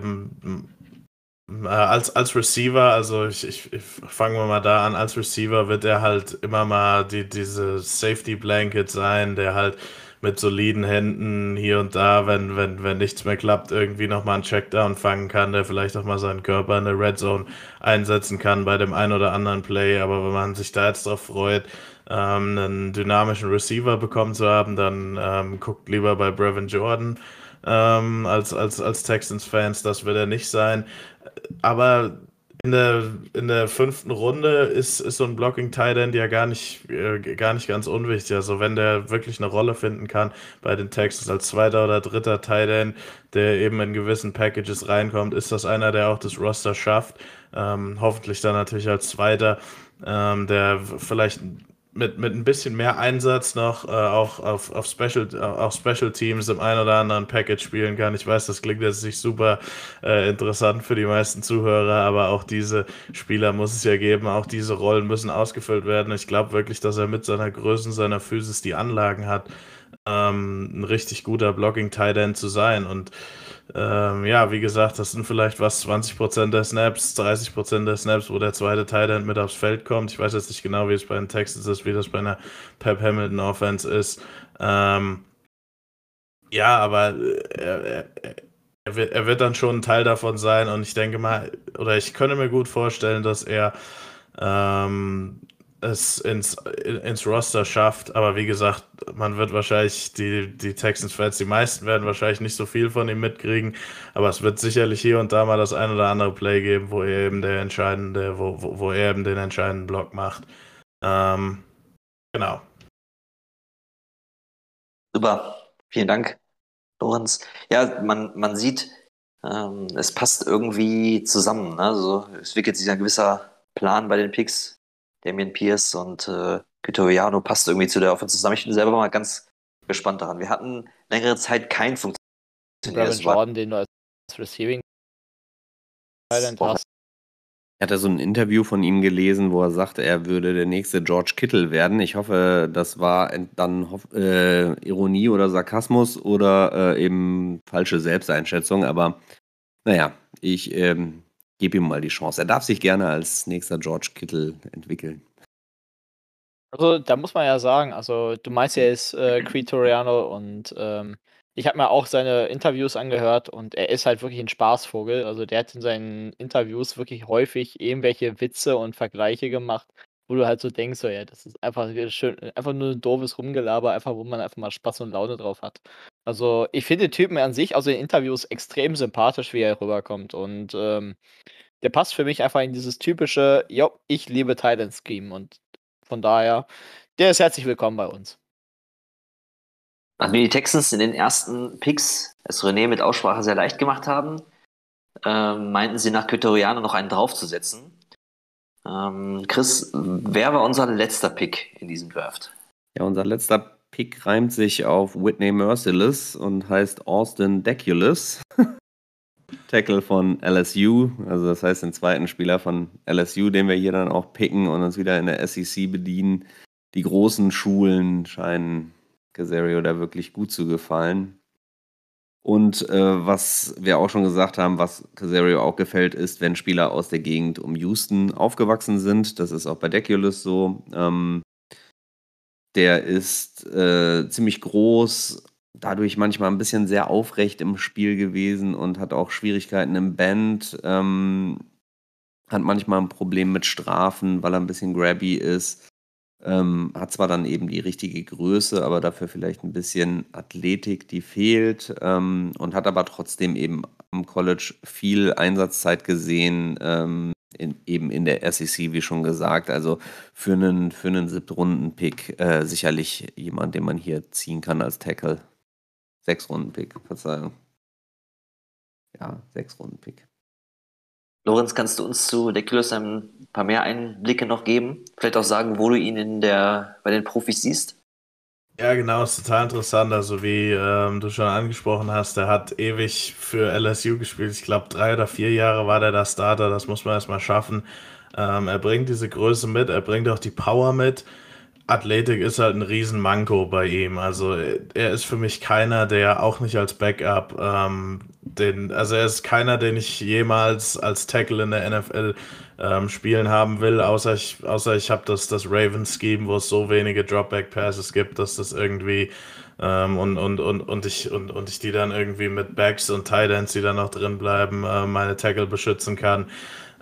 äh, als, als Receiver, also ich, ich, ich fangen wir mal da an, als Receiver wird er halt immer mal die, diese Safety Blanket sein, der halt mit soliden Händen hier und da, wenn, wenn, wenn nichts mehr klappt, irgendwie nochmal einen Checkdown fangen kann, der vielleicht auch mal seinen Körper in der Red Zone einsetzen kann bei dem einen oder anderen Play. Aber wenn man sich da jetzt drauf freut, ähm, einen dynamischen Receiver bekommen zu haben, dann ähm, guckt lieber bei Brevin Jordan ähm, als, als, als Texans-Fans, das wird er nicht sein. Aber in der, in der fünften Runde ist, ist so ein Blocking Tight End ja gar nicht, äh, gar nicht ganz unwichtig. Also wenn der wirklich eine Rolle finden kann bei den Texans als zweiter oder dritter Tight End, der eben in gewissen Packages reinkommt, ist das einer, der auch das Roster schafft. Ähm, hoffentlich dann natürlich als zweiter, ähm, der vielleicht mit, mit ein bisschen mehr Einsatz noch äh, auch auf, auf, Special, äh, auf Special Teams im ein oder anderen Package spielen kann. Ich weiß, das klingt jetzt nicht super äh, interessant für die meisten Zuhörer, aber auch diese Spieler muss es ja geben. Auch diese Rollen müssen ausgefüllt werden. Ich glaube wirklich, dass er mit seiner Größe, seiner Physis die Anlagen hat, ähm, ein richtig guter Blocking-Tight End zu sein. Und ähm, ja, wie gesagt, das sind vielleicht was 20% der Snaps, 30% der Snaps, wo der zweite Tight mit aufs Feld kommt. Ich weiß jetzt nicht genau, wie es bei den Texans ist, wie das bei einer Pep Hamilton Offense ist. Ähm, ja, aber äh, er, er, er, wird, er wird dann schon ein Teil davon sein und ich denke mal, oder ich könnte mir gut vorstellen, dass er ähm, es ins, ins Roster schafft. Aber wie gesagt, man wird wahrscheinlich, die, die Texans-Fans, die meisten werden wahrscheinlich nicht so viel von ihm mitkriegen. Aber es wird sicherlich hier und da mal das ein oder andere Play geben, wo er eben der entscheidende, wo, wo, wo er eben den entscheidenden Block macht. Ähm, genau. Super. Vielen Dank, Lorenz. Ja, man, man sieht, ähm, es passt irgendwie zusammen. Ne? Also, es wird jetzt ein gewisser Plan bei den Picks Damien Pierce und äh, Vitoriano passt irgendwie zu der Offensive zusammen. Ich bin selber mal ganz gespannt daran. Wir hatten längere Zeit kein funktionierendes Jordan, den du als Receiving hast. Ich hatte so ein Interview von ihm gelesen, wo er sagte, er würde der nächste George Kittle werden. Ich hoffe, das war dann äh, Ironie oder Sarkasmus oder äh, eben falsche Selbsteinschätzung. Aber naja, ich ähm, gebe ihm mal die Chance. Er darf sich gerne als nächster George Kittle entwickeln. Also, da muss man ja sagen, also du meinst ja, er ist äh, Creed Toriano und ähm, ich habe mir auch seine Interviews angehört und er ist halt wirklich ein Spaßvogel. Also der hat in seinen Interviews wirklich häufig irgendwelche Witze und Vergleiche gemacht, wo du halt so denkst, so, ja, das ist einfach schön, einfach nur ein doofes Rumgelaber, einfach wo man einfach mal Spaß und Laune drauf hat. Also ich finde den Typen an sich, also in Interviews, extrem sympathisch, wie er rüberkommt. Und ähm, der passt für mich einfach in dieses typische, ja, ich liebe Titan Scheme. Und von daher, der ist herzlich willkommen bei uns. Nachdem die Texans in den ersten Picks es René mit Aussprache sehr leicht gemacht haben, ähm, meinten sie nach Köteriano noch einen draufzusetzen. Ähm, Chris, wer war unser letzter Pick in diesem Draft? Ja, unser letzter Pick reimt sich auf Whitney Merciless und heißt Austin Deculus. Tackle von LSU, also das heißt den zweiten Spieler von LSU, den wir hier dann auch picken und uns wieder in der SEC bedienen. Die großen Schulen scheinen Casario da wirklich gut zu gefallen. Und äh, was wir auch schon gesagt haben, was Casario auch gefällt, ist, wenn Spieler aus der Gegend um Houston aufgewachsen sind. Das ist auch bei Deculus so. Ähm, der ist äh, ziemlich groß, dadurch manchmal ein bisschen sehr aufrecht im Spiel gewesen und hat auch Schwierigkeiten im Band. Ähm, hat manchmal ein Problem mit Strafen, weil er ein bisschen grabby ist. Ähm, hat zwar dann eben die richtige Größe, aber dafür vielleicht ein bisschen Athletik, die fehlt. Ähm, und hat aber trotzdem eben am College viel Einsatzzeit gesehen, ähm, in, eben in der SEC, wie schon gesagt. Also für einen, für einen Siebtrunden-Pick äh, sicherlich jemand, den man hier ziehen kann als Tackle. Sechs Runden Pick, Verzeihung. Ja, sechs Runden Pick. Lorenz, kannst du uns zu Deculus ein paar mehr Einblicke noch geben? Vielleicht auch sagen, wo du ihn in der, bei den Profis siehst? Ja, genau, ist total interessant. Also wie ähm, du schon angesprochen hast, der hat ewig für LSU gespielt. Ich glaube, drei oder vier Jahre war der da Starter. Das muss man erstmal schaffen. Ähm, er bringt diese Größe mit, er bringt auch die Power mit. Athletik ist halt ein Riesenmanko bei ihm. Also er ist für mich keiner, der auch nicht als Backup, ähm, den, also er ist keiner, den ich jemals als Tackle in der NFL ähm, spielen haben will, außer ich, außer ich habe das, das Ravens-Scheme, wo es so wenige Dropback-Passes gibt, dass das irgendwie ähm, und, und, und, und, ich, und, und ich die dann irgendwie mit Backs und Tight Ends, die dann noch drin bleiben, äh, meine Tackle beschützen kann.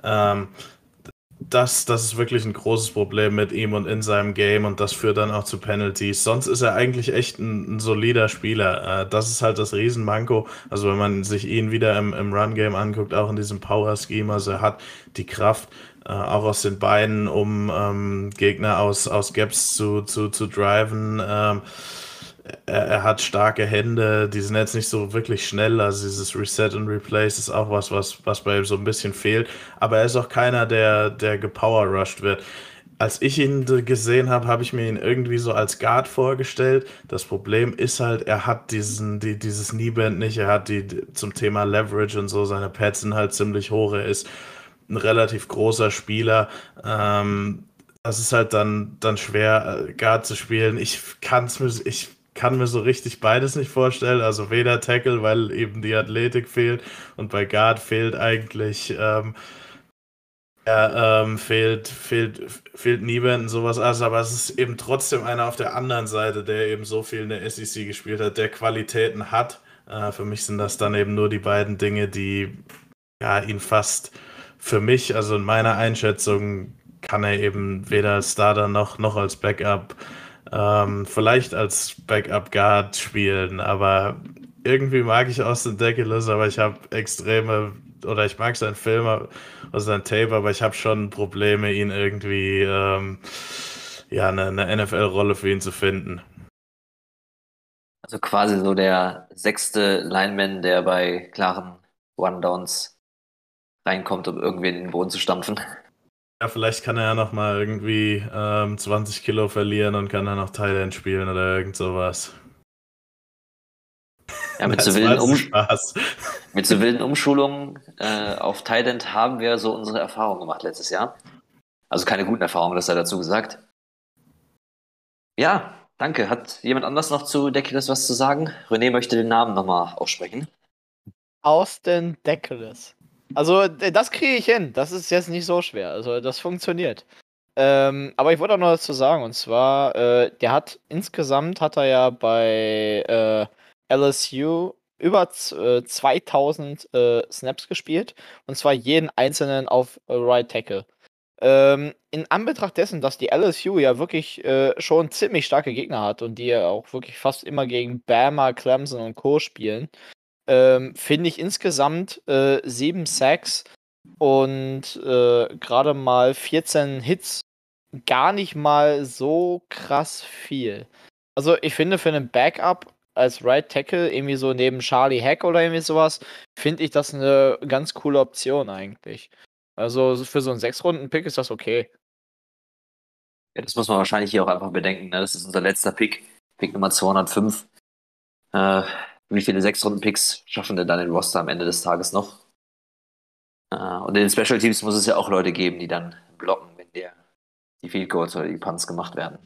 Ähm, das, das ist wirklich ein großes Problem mit ihm und in seinem Game und das führt dann auch zu Penalties. Sonst ist er eigentlich echt ein, ein solider Spieler. Äh, das ist halt das Riesenmanko. Also wenn man sich ihn wieder im, im Run-Game anguckt, auch in diesem Power-Scheme, also er hat die Kraft, äh, auch aus den Beinen, um ähm, Gegner aus, aus Gaps zu, zu, zu driven. Ähm, er, er, hat starke Hände, die sind jetzt nicht so wirklich schnell. Also dieses Reset und Replace ist auch was, was, was bei ihm so ein bisschen fehlt. Aber er ist auch keiner, der, der gepower rushed wird. Als ich ihn gesehen habe, habe ich mir ihn irgendwie so als Guard vorgestellt. Das Problem ist halt, er hat diesen, die, dieses Kneeband nicht. Er hat die zum Thema Leverage und so, seine Pads sind halt ziemlich hoch. Er ist ein relativ großer Spieler. Ähm, das ist halt dann, dann schwer, äh, Guard zu spielen. Ich kann es mir, ich kann mir so richtig beides nicht vorstellen. Also weder Tackle, weil eben die Athletik fehlt und bei Guard fehlt eigentlich ähm, ja, ähm, fehlt, fehlt, fehlt Nieband und sowas alles, aber es ist eben trotzdem einer auf der anderen Seite, der eben so viel in der SEC gespielt hat, der Qualitäten hat. Äh, für mich sind das dann eben nur die beiden Dinge, die ja, ihn fast für mich, also in meiner Einschätzung, kann er eben weder als Starter noch, noch als Backup ähm, vielleicht als Backup Guard spielen, aber irgendwie mag ich Austin Deculus, aber ich habe extreme, oder ich mag seinen Film oder sein Tape, aber ich habe schon Probleme, ihn irgendwie, ähm, ja, eine, eine NFL-Rolle für ihn zu finden. Also quasi so der sechste Lineman, der bei klaren One-Downs reinkommt, um irgendwie in den Boden zu stampfen. Ja, vielleicht kann er ja noch mal irgendwie ähm, 20 Kilo verlieren und kann dann noch Thailand spielen oder irgend sowas. Ja, mit, so wilden, um mit so wilden Umschulungen äh, auf Thailand haben wir so unsere Erfahrungen gemacht letztes Jahr. Also keine guten Erfahrungen, das sei dazu gesagt. Ja, danke. Hat jemand anders noch zu Deculus was zu sagen? René möchte den Namen nochmal aussprechen. Austin Deculus. Also, das kriege ich hin. Das ist jetzt nicht so schwer. Also, das funktioniert. Ähm, aber ich wollte auch noch dazu sagen, und zwar, äh, der hat insgesamt hat er ja bei äh, LSU über äh, 2000 äh, Snaps gespielt und zwar jeden einzelnen auf äh, Right Tackle. Ähm, in Anbetracht dessen, dass die LSU ja wirklich äh, schon ziemlich starke Gegner hat und die ja auch wirklich fast immer gegen Bama, Clemson und Co. spielen, ähm, finde ich insgesamt äh, sieben Sacks und äh, gerade mal 14 Hits gar nicht mal so krass viel. Also ich finde für einen Backup als Right Tackle irgendwie so neben Charlie Hack oder irgendwie sowas, finde ich das eine ganz coole Option eigentlich. Also für so einen Sechs-Runden-Pick ist das okay. Ja, das muss man wahrscheinlich hier auch einfach bedenken. Ne? Das ist unser letzter Pick, Pick Nummer 205. Äh, wie viele Sechs-Runden-Picks schaffen denn dann den Roster am Ende des Tages noch? Äh, und in den Special Teams muss es ja auch Leute geben, die dann blocken, wenn der, die Field Goals oder die Punts gemacht werden.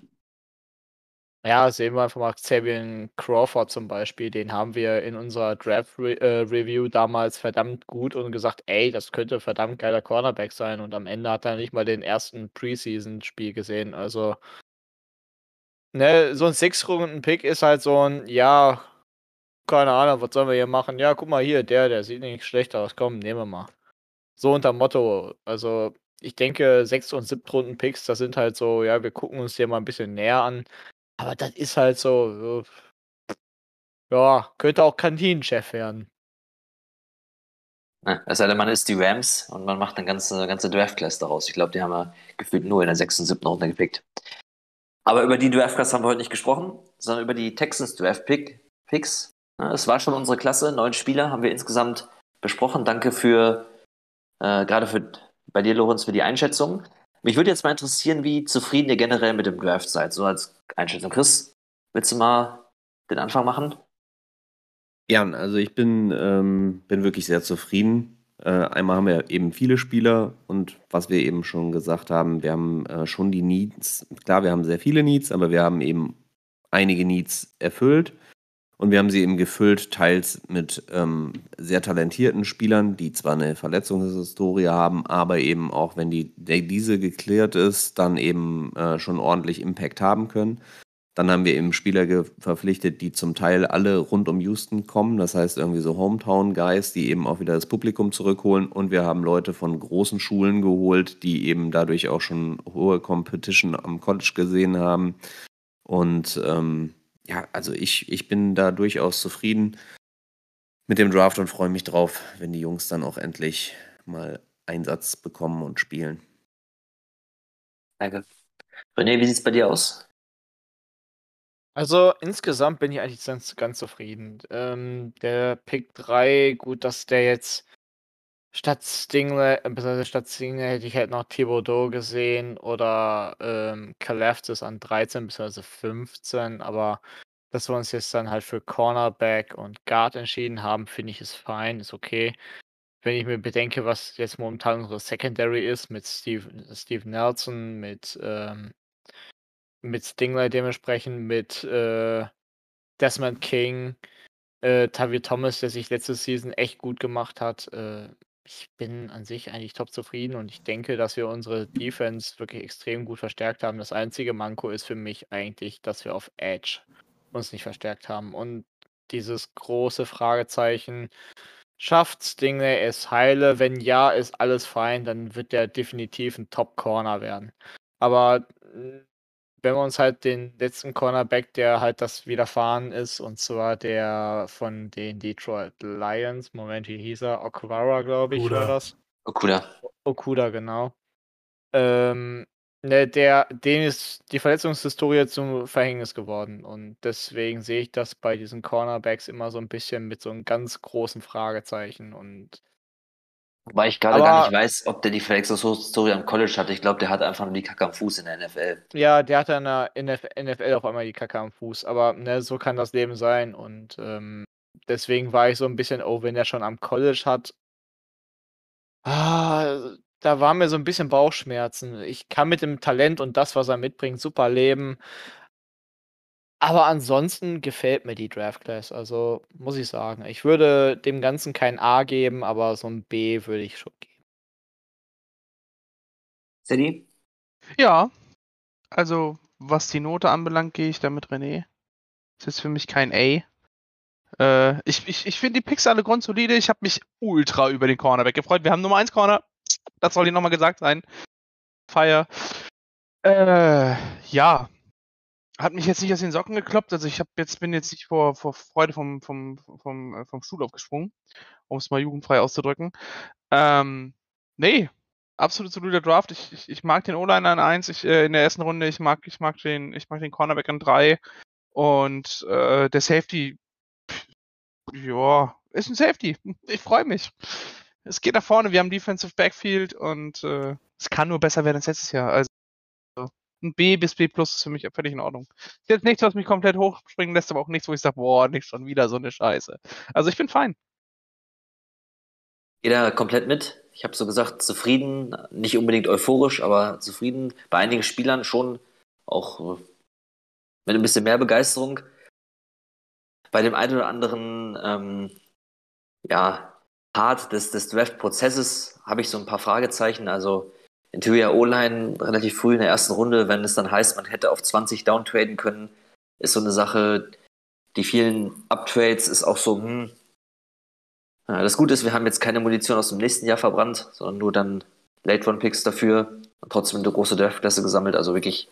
Ja, sehen wir einfach mal Xavier Crawford zum Beispiel. Den haben wir in unserer Draft-Review äh, damals verdammt gut und gesagt, ey, das könnte verdammt geiler Cornerback sein. Und am Ende hat er nicht mal den ersten Preseason-Spiel gesehen. Also, ne, so ein Six-Runden-Pick ist halt so ein, ja, keine Ahnung, was sollen wir hier machen? Ja, guck mal hier, der, der sieht nicht schlecht aus. Komm, nehmen wir mal. So unter Motto. Also, ich denke, sechs und siebtrunden Picks, das sind halt so, ja, wir gucken uns hier mal ein bisschen näher an. Aber das ist halt so, ja, könnte auch Kantinenchef werden. Ja, es sei denn, man ist die Rams und man macht eine ganze, ganze Draft-Class daraus. Ich glaube, die haben wir gefühlt nur in der sechsten und siebten Runde gepickt. Aber über die Draft-Class haben wir heute nicht gesprochen, sondern über die Texans Draft-Picks. Es war schon unsere Klasse, neun Spieler haben wir insgesamt besprochen. Danke für, äh, gerade für bei dir, Lorenz, für die Einschätzung. Mich würde jetzt mal interessieren, wie zufrieden ihr generell mit dem Draft seid, so als Einschätzung. Chris, willst du mal den Anfang machen? Ja, also ich bin, ähm, bin wirklich sehr zufrieden. Äh, einmal haben wir eben viele Spieler und was wir eben schon gesagt haben, wir haben äh, schon die Needs. Klar, wir haben sehr viele Needs, aber wir haben eben einige Needs erfüllt. Und wir haben sie eben gefüllt, teils mit ähm, sehr talentierten Spielern, die zwar eine Verletzungshistorie haben, aber eben auch, wenn die, diese geklärt ist, dann eben äh, schon ordentlich Impact haben können. Dann haben wir eben Spieler verpflichtet, die zum Teil alle rund um Houston kommen. Das heißt irgendwie so Hometown-Guys, die eben auch wieder das Publikum zurückholen. Und wir haben Leute von großen Schulen geholt, die eben dadurch auch schon hohe Competition am College gesehen haben. Und ähm, ja, also ich, ich bin da durchaus zufrieden mit dem Draft und freue mich drauf, wenn die Jungs dann auch endlich mal Einsatz bekommen und spielen. Danke. René, wie sieht es bei dir aus? Also insgesamt bin ich eigentlich ganz, ganz zufrieden. Ähm, der Pick 3, gut, dass der jetzt statt Stingley, äh, statt Stingley hätte ich halt noch Thibodeau gesehen oder ähm, Kaleftis an 13 bzw. 15, aber dass wir uns jetzt dann halt für Cornerback und Guard entschieden haben, finde ich ist fein, ist okay. Wenn ich mir bedenke, was jetzt momentan unsere Secondary ist, mit Steve, Steve Nelson, mit ähm, mit Stingray dementsprechend, mit äh, Desmond King, äh, Tavi Thomas, der sich letzte Season echt gut gemacht hat. Äh, ich bin an sich eigentlich top zufrieden und ich denke, dass wir unsere Defense wirklich extrem gut verstärkt haben. Das einzige Manko ist für mich eigentlich, dass wir auf Edge uns nicht verstärkt haben. Und dieses große Fragezeichen, schafft Stingley es heile? Wenn ja, ist alles fein, dann wird der definitiv ein Top-Corner werden. Aber wenn wir uns halt den letzten Cornerback, der halt das widerfahren ist, und zwar der von den Detroit Lions, Moment, wie hieß er? Okwara, glaube ich, Okuda. war das. Okuda. Okuda, genau. Ähm, ne, der, dem ist die Verletzungshistorie zum Verhängnis geworden. Und deswegen sehe ich das bei diesen Cornerbacks immer so ein bisschen mit so einem ganz großen Fragezeichen. Und Wobei ich gerade gar nicht weiß, ob der die Verletzungshistorie am College hatte. Ich glaube, der hat einfach nur die Kacke am Fuß in der NFL. Ja, der hatte in der NFL auf einmal die Kacke am Fuß. Aber ne, so kann das Leben sein. Und ähm, deswegen war ich so ein bisschen, oh, wenn er schon am College hat. Ah, da war mir so ein bisschen Bauchschmerzen. Ich kann mit dem Talent und das, was er mitbringt, super leben. Aber ansonsten gefällt mir die Draft Class, also muss ich sagen. Ich würde dem Ganzen kein A geben, aber so ein B würde ich schon geben. Sadie? Ja, also was die Note anbelangt, gehe ich da mit René. Das ist für mich kein A. Äh, ich ich, ich finde die Picks alle grundsolide. Ich habe mich ultra über den Corner weggefreut. Wir haben Nummer 1 Corner. Das soll hier nochmal gesagt sein. Fire. Äh, ja, hat mich jetzt nicht aus den Socken gekloppt. Also ich hab jetzt, bin jetzt nicht vor, vor Freude vom, vom, vom, äh, vom Stuhl aufgesprungen, um es mal jugendfrei auszudrücken. Ähm, nee, absolut solider Draft. Ich, ich, ich mag den O-Liner an 1 ich, äh, in der ersten Runde. Ich mag, ich mag den, ich mag den Cornerback an 3. Und äh, der Safety, ja, ist ein Safety. Ich freue mich. Es geht nach vorne, wir haben Defensive Backfield und äh, es kann nur besser werden als letztes Jahr. Also ein B bis B plus ist für mich völlig in Ordnung. Ist jetzt nichts, was mich komplett hochspringen lässt, aber auch nichts, wo ich sage, boah, nicht schon wieder so eine Scheiße. Also ich bin fein. Jeder komplett mit. Ich habe so gesagt, zufrieden, nicht unbedingt euphorisch, aber zufrieden. Bei einigen Spielern schon auch mit ein bisschen mehr Begeisterung. Bei dem einen oder anderen, ähm, ja, Part des, des Draft-Prozesses habe ich so ein paar Fragezeichen. Also Interior O-Line relativ früh in der ersten Runde, wenn es dann heißt, man hätte auf 20 downtraden können, ist so eine Sache. Die vielen Uptrades ist auch so, hm. Ja, das Gute ist, wir haben jetzt keine Munition aus dem nächsten Jahr verbrannt, sondern nur dann Late-Run-Picks dafür und trotzdem eine große Draft-Klasse gesammelt. Also wirklich,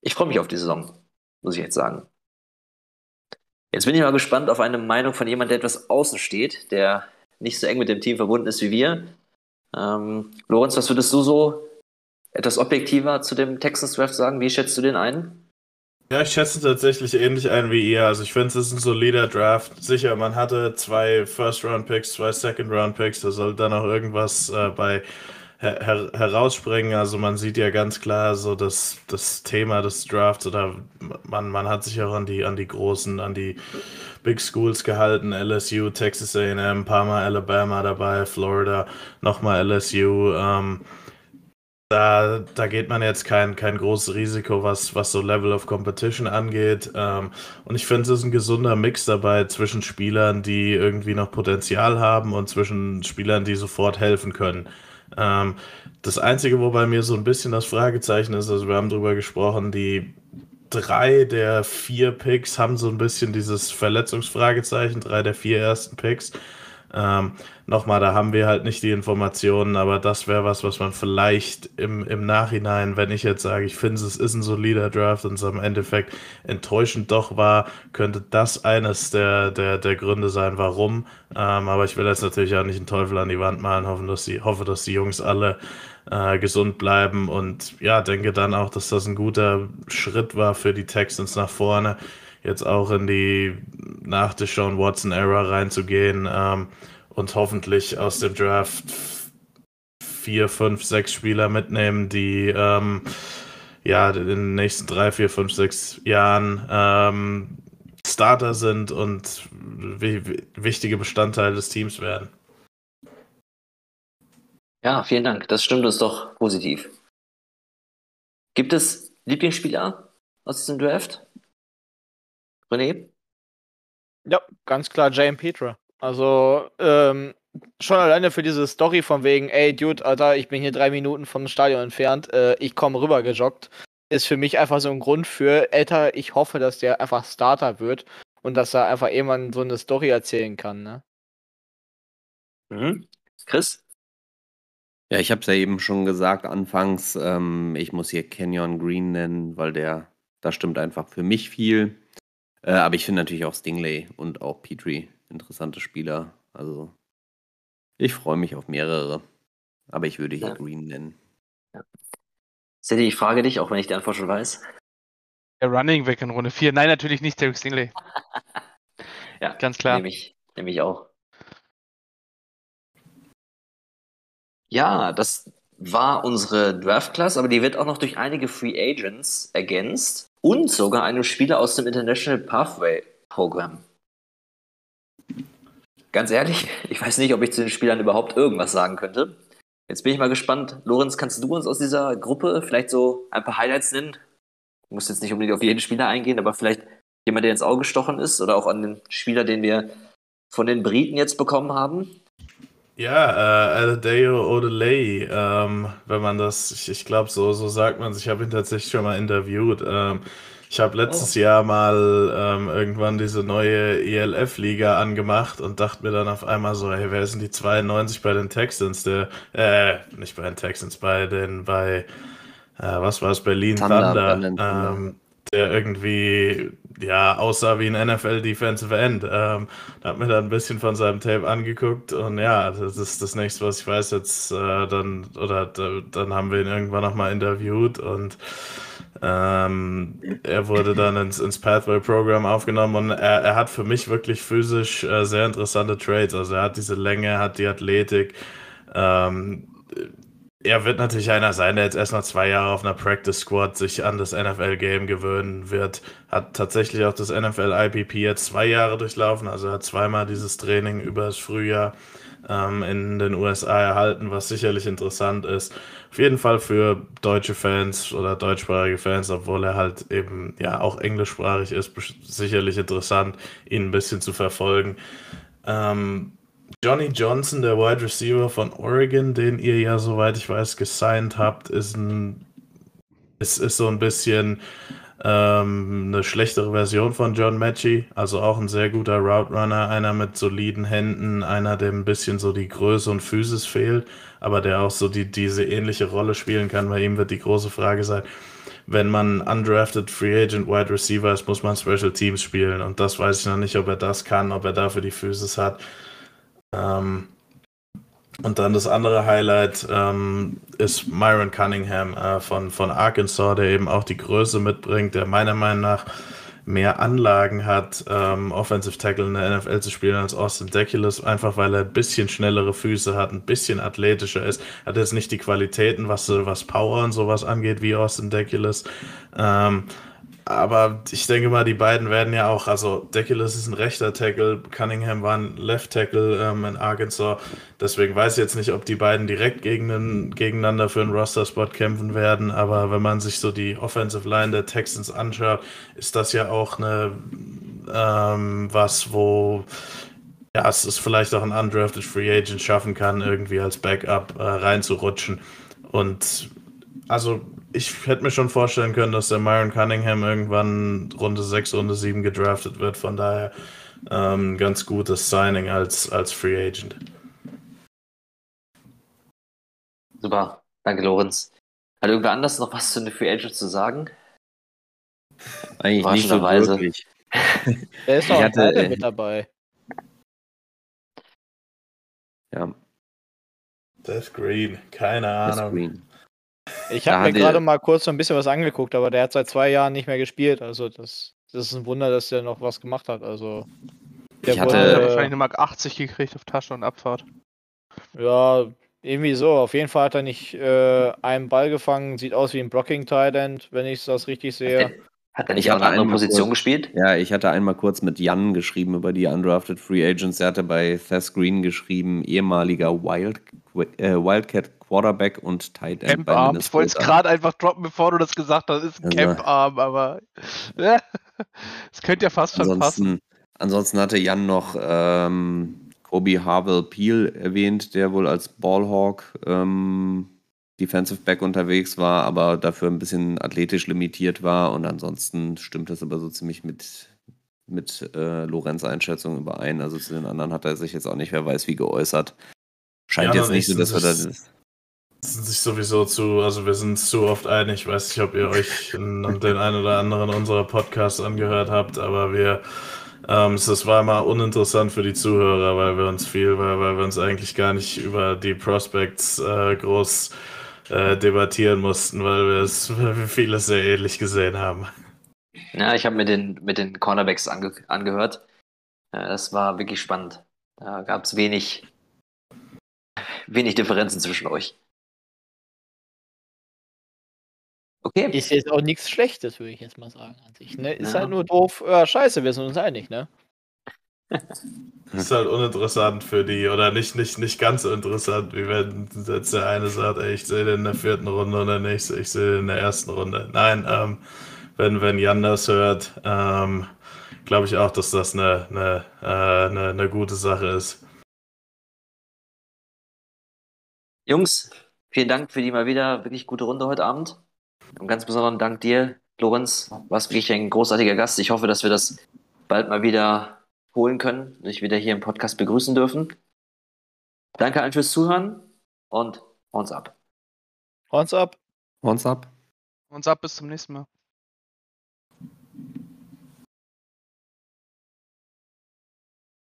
ich freue mich auf die Saison, muss ich jetzt sagen. Jetzt bin ich mal gespannt auf eine Meinung von jemandem, der etwas außen steht, der nicht so eng mit dem Team verbunden ist wie wir. Ähm, Lorenz, was würdest du so etwas objektiver zu dem Texans Draft sagen? Wie schätzt du den ein? Ja, ich schätze tatsächlich ähnlich ein wie ihr. Also ich finde, es ist ein solider Draft. Sicher, man hatte zwei First-Round-Picks, zwei Second-Round-Picks. Da soll dann auch irgendwas äh, bei her herausspringen. Also man sieht ja ganz klar so das, das Thema des Drafts oder man, man hat sich auch an die, an die großen, an die Big Schools gehalten. LSU, Texas A&M, ein paar Mal Alabama dabei, Florida, nochmal LSU. Ähm, da, da geht man jetzt kein, kein großes Risiko, was, was so Level of Competition angeht. Ähm, und ich finde, es ist ein gesunder Mix dabei zwischen Spielern, die irgendwie noch Potenzial haben und zwischen Spielern, die sofort helfen können. Ähm, das Einzige, wo bei mir so ein bisschen das Fragezeichen ist, also wir haben darüber gesprochen, die drei der vier Picks haben so ein bisschen dieses Verletzungsfragezeichen, drei der vier ersten Picks. Ähm, Nochmal, da haben wir halt nicht die Informationen, aber das wäre was, was man vielleicht im, im Nachhinein, wenn ich jetzt sage, ich finde, es ist ein solider Draft und es am Endeffekt enttäuschend doch war, könnte das eines der, der, der Gründe sein, warum. Ähm, aber ich will jetzt natürlich auch nicht einen Teufel an die Wand malen, hoffen, dass die, hoffe, dass die Jungs alle äh, gesund bleiben und ja, denke dann auch, dass das ein guter Schritt war für die Texans nach vorne, jetzt auch in die nach der Sean Watson-Era reinzugehen. Ähm, und hoffentlich aus dem Draft vier, fünf, sechs Spieler mitnehmen, die ähm, ja in den nächsten drei, vier, fünf, sechs Jahren ähm, Starter sind und wichtige Bestandteile des Teams werden. Ja, vielen Dank. Das stimmt uns doch positiv. Gibt es Lieblingsspieler aus diesem Draft? René? Ja, ganz klar Jane Petra. Also, ähm, schon alleine für diese Story von wegen, ey, Dude, Alter, ich bin hier drei Minuten vom Stadion entfernt, äh, ich komme rüber gejoggt, ist für mich einfach so ein Grund für, älter, ich hoffe, dass der einfach Starter wird und dass er einfach irgendwann so eine Story erzählen kann, ne? Mhm. Chris? Ja, ich habe es ja eben schon gesagt anfangs, ähm, ich muss hier Kenyon Green nennen, weil der, da stimmt einfach für mich viel. Äh, aber ich finde natürlich auch Stingley und auch Petrie interessante Spieler. Also ich freue mich auf mehrere. Aber ich würde hier ja. Green nennen. Ja. Sadie, ich frage dich, auch wenn ich die Antwort schon weiß. Der Running Back in Runde 4. Nein, natürlich nicht Derek Stingley. ja, ganz klar. Nehme ich, nehme ich auch. Ja, das war unsere Draft-Class, aber die wird auch noch durch einige Free Agents ergänzt und sogar einem Spieler aus dem International Pathway Program. Ganz ehrlich, ich weiß nicht, ob ich zu den Spielern überhaupt irgendwas sagen könnte. Jetzt bin ich mal gespannt. Lorenz, kannst du uns aus dieser Gruppe vielleicht so ein paar Highlights nennen? Du musst jetzt nicht unbedingt auf jeden Spieler eingehen, aber vielleicht jemand, der ins Auge gestochen ist oder auch an den Spieler, den wir von den Briten jetzt bekommen haben? Ja, äh, Aladeo Odelay, ähm, wenn man das, ich, ich glaube, so, so sagt man es, ich habe ihn tatsächlich schon mal interviewt. Ähm, ich habe letztes oh. Jahr mal ähm, irgendwann diese neue ELF-Liga angemacht und dachte mir dann auf einmal so, hey, wer sind die 92 bei den Texans? Der, äh, nicht bei den Texans, bei den, bei, äh, was war es, Berlin Thunder, Thunder ähm, der irgendwie, ja, aussah wie ein NFL Defensive End. Ähm, hat mir dann ein bisschen von seinem Tape angeguckt und ja, das ist das nächste, was ich weiß jetzt, äh, dann, oder dann haben wir ihn irgendwann nochmal interviewt und ähm, er wurde dann ins, ins Pathway-Programm aufgenommen und er, er, hat für mich wirklich physisch äh, sehr interessante Trades. Also er hat diese Länge, hat die Athletik. Ähm, er wird natürlich einer sein, der jetzt erst noch zwei Jahre auf einer Practice Squad sich an das NFL-Game gewöhnen wird. Hat tatsächlich auch das NFL-IPP jetzt zwei Jahre durchlaufen, also hat zweimal dieses Training über das Frühjahr ähm, in den USA erhalten, was sicherlich interessant ist. Auf jeden Fall für deutsche Fans oder deutschsprachige Fans, obwohl er halt eben ja auch englischsprachig ist, sicherlich interessant, ihn ein bisschen zu verfolgen. Ähm, Johnny Johnson, der Wide Receiver von Oregon, den ihr ja, soweit ich weiß, gesigned habt, ist ein ist, ist so ein bisschen ähm, eine schlechtere Version von John Matchy, also auch ein sehr guter Route Runner, einer mit soliden Händen, einer, dem ein bisschen so die Größe und Physis fehlt, aber der auch so die, diese ähnliche Rolle spielen kann. Bei ihm wird die große Frage sein, wenn man undrafted Free Agent Wide Receiver ist, muss man Special Teams spielen und das weiß ich noch nicht, ob er das kann, ob er dafür die Physis hat. Ähm, und dann das andere Highlight ähm, ist Myron Cunningham äh, von, von Arkansas, der eben auch die Größe mitbringt, der meiner Meinung nach mehr Anlagen hat, ähm, Offensive Tackle in der NFL zu spielen als Austin Deculus, einfach weil er ein bisschen schnellere Füße hat, ein bisschen athletischer ist, hat jetzt nicht die Qualitäten, was, was Power und sowas angeht, wie Austin Deculus. Ähm, aber ich denke mal, die beiden werden ja auch, also Deculus ist ein rechter Tackle, Cunningham war ein Left Tackle ähm, in Arkansas. Deswegen weiß ich jetzt nicht, ob die beiden direkt gegen, gegeneinander für einen Roster-Spot kämpfen werden. Aber wenn man sich so die Offensive Line der Texans anschaut, ist das ja auch eine ähm, was, wo ja, es ist vielleicht auch ein undrafted Free Agent schaffen kann, irgendwie als Backup äh, reinzurutschen. Und also ich hätte mir schon vorstellen können, dass der Myron Cunningham irgendwann Runde 6, Runde 7 gedraftet wird. Von daher ähm, ganz gutes Signing als, als Free Agent. Super. Danke, Lorenz. Hat irgendwer anders noch was zu den Free Agents zu sagen? Eigentlich nicht so Überraschenderweise. wirklich. Der ist doch hatte, Teil äh, mit dabei. Ja, Seth Green, keine das Ahnung. Green. Ich habe mir er- gerade mal kurz so ein bisschen was angeguckt, aber der hat seit zwei Jahren nicht mehr gespielt. Also das, das ist ein Wunder, dass der noch was gemacht hat. Also der Ich hatte- Er hat wurde, wahrscheinlich eine Mark 80 gekriegt auf Tasche und Abfahrt. ja, irgendwie so. Auf jeden Fall hat er nicht äh, einen Ball gefangen. Sieht aus wie ein Blocking Tight End, wenn ich das richtig sehe. Hat er Ich nicht auch eine andere Position kurz- gespielt? Ja, ich hatte einmal kurz mit Jan geschrieben über die Undrafted Free Agents. Er hatte bei Thess Green geschrieben, ehemaliger Wild, äh, Wildcat Quarterback und Tight End bei Camp-Arm. Ich wollte es gerade einfach droppen, bevor du das gesagt hast. Ist ein Also- Camp-Arm, aber es könnte ja fast schon passen. Ansonsten, hatte Jan noch ähm, Kobe Harville Peel erwähnt, der wohl als Ballhawk ähm, Defensive Back unterwegs war, aber dafür ein bisschen athletisch limitiert war. Und ansonsten stimmt das aber so ziemlich mit, mit äh, Lorenz Einschätzung überein. Also zu den anderen hat er sich jetzt auch nicht, wer weiß wie, geäußert. Scheint Jan jetzt nicht ich so, dass wir da. Sind sich sowieso zu, also wir sind zu oft einig. Ich weiß nicht, ob ihr euch in, den einen oder anderen unserer Podcasts angehört habt, aber wir, ähm, es war mal uninteressant für die Zuhörer, weil wir uns viel, weil, weil wir uns eigentlich gar nicht über die Prospects äh, groß äh, debattieren mussten, weil wir es vieles sehr ähnlich gesehen haben. Ja, ich habe mir den mit den Cornerbacks ange angehört. Ja, das war wirklich spannend. Da gab es wenig, wenig Differenzen zwischen euch. Okay. Ist jetzt auch nichts Schlechtes, würde ich jetzt mal sagen an sich. Ne? Ist Ja. halt nur doof. Ja, scheiße, wir sind uns einig, ne? Ist halt uninteressant für die, oder nicht, nicht, nicht ganz so interessant, wie wenn jetzt der eine sagt, ey, ich sehe den in der vierten Runde und der nächste, ich sehe den in der ersten Runde. Nein, ähm, wenn, wenn Jan das hört, ähm, glaube ich auch, dass das eine, eine, äh, eine, eine gute Sache ist. Jungs, vielen Dank für die mal wieder wirklich gute Runde heute Abend. Und ganz besonderen Dank dir, Lorenz. Warst wirklich ein großartiger Gast. Ich hoffe, dass wir das bald mal wieder holen können und dich wieder hier im Podcast begrüßen dürfen. Danke allen fürs Zuhören und uns ab. Horns ab. Horns ab. Uns ab, bis zum nächsten Mal.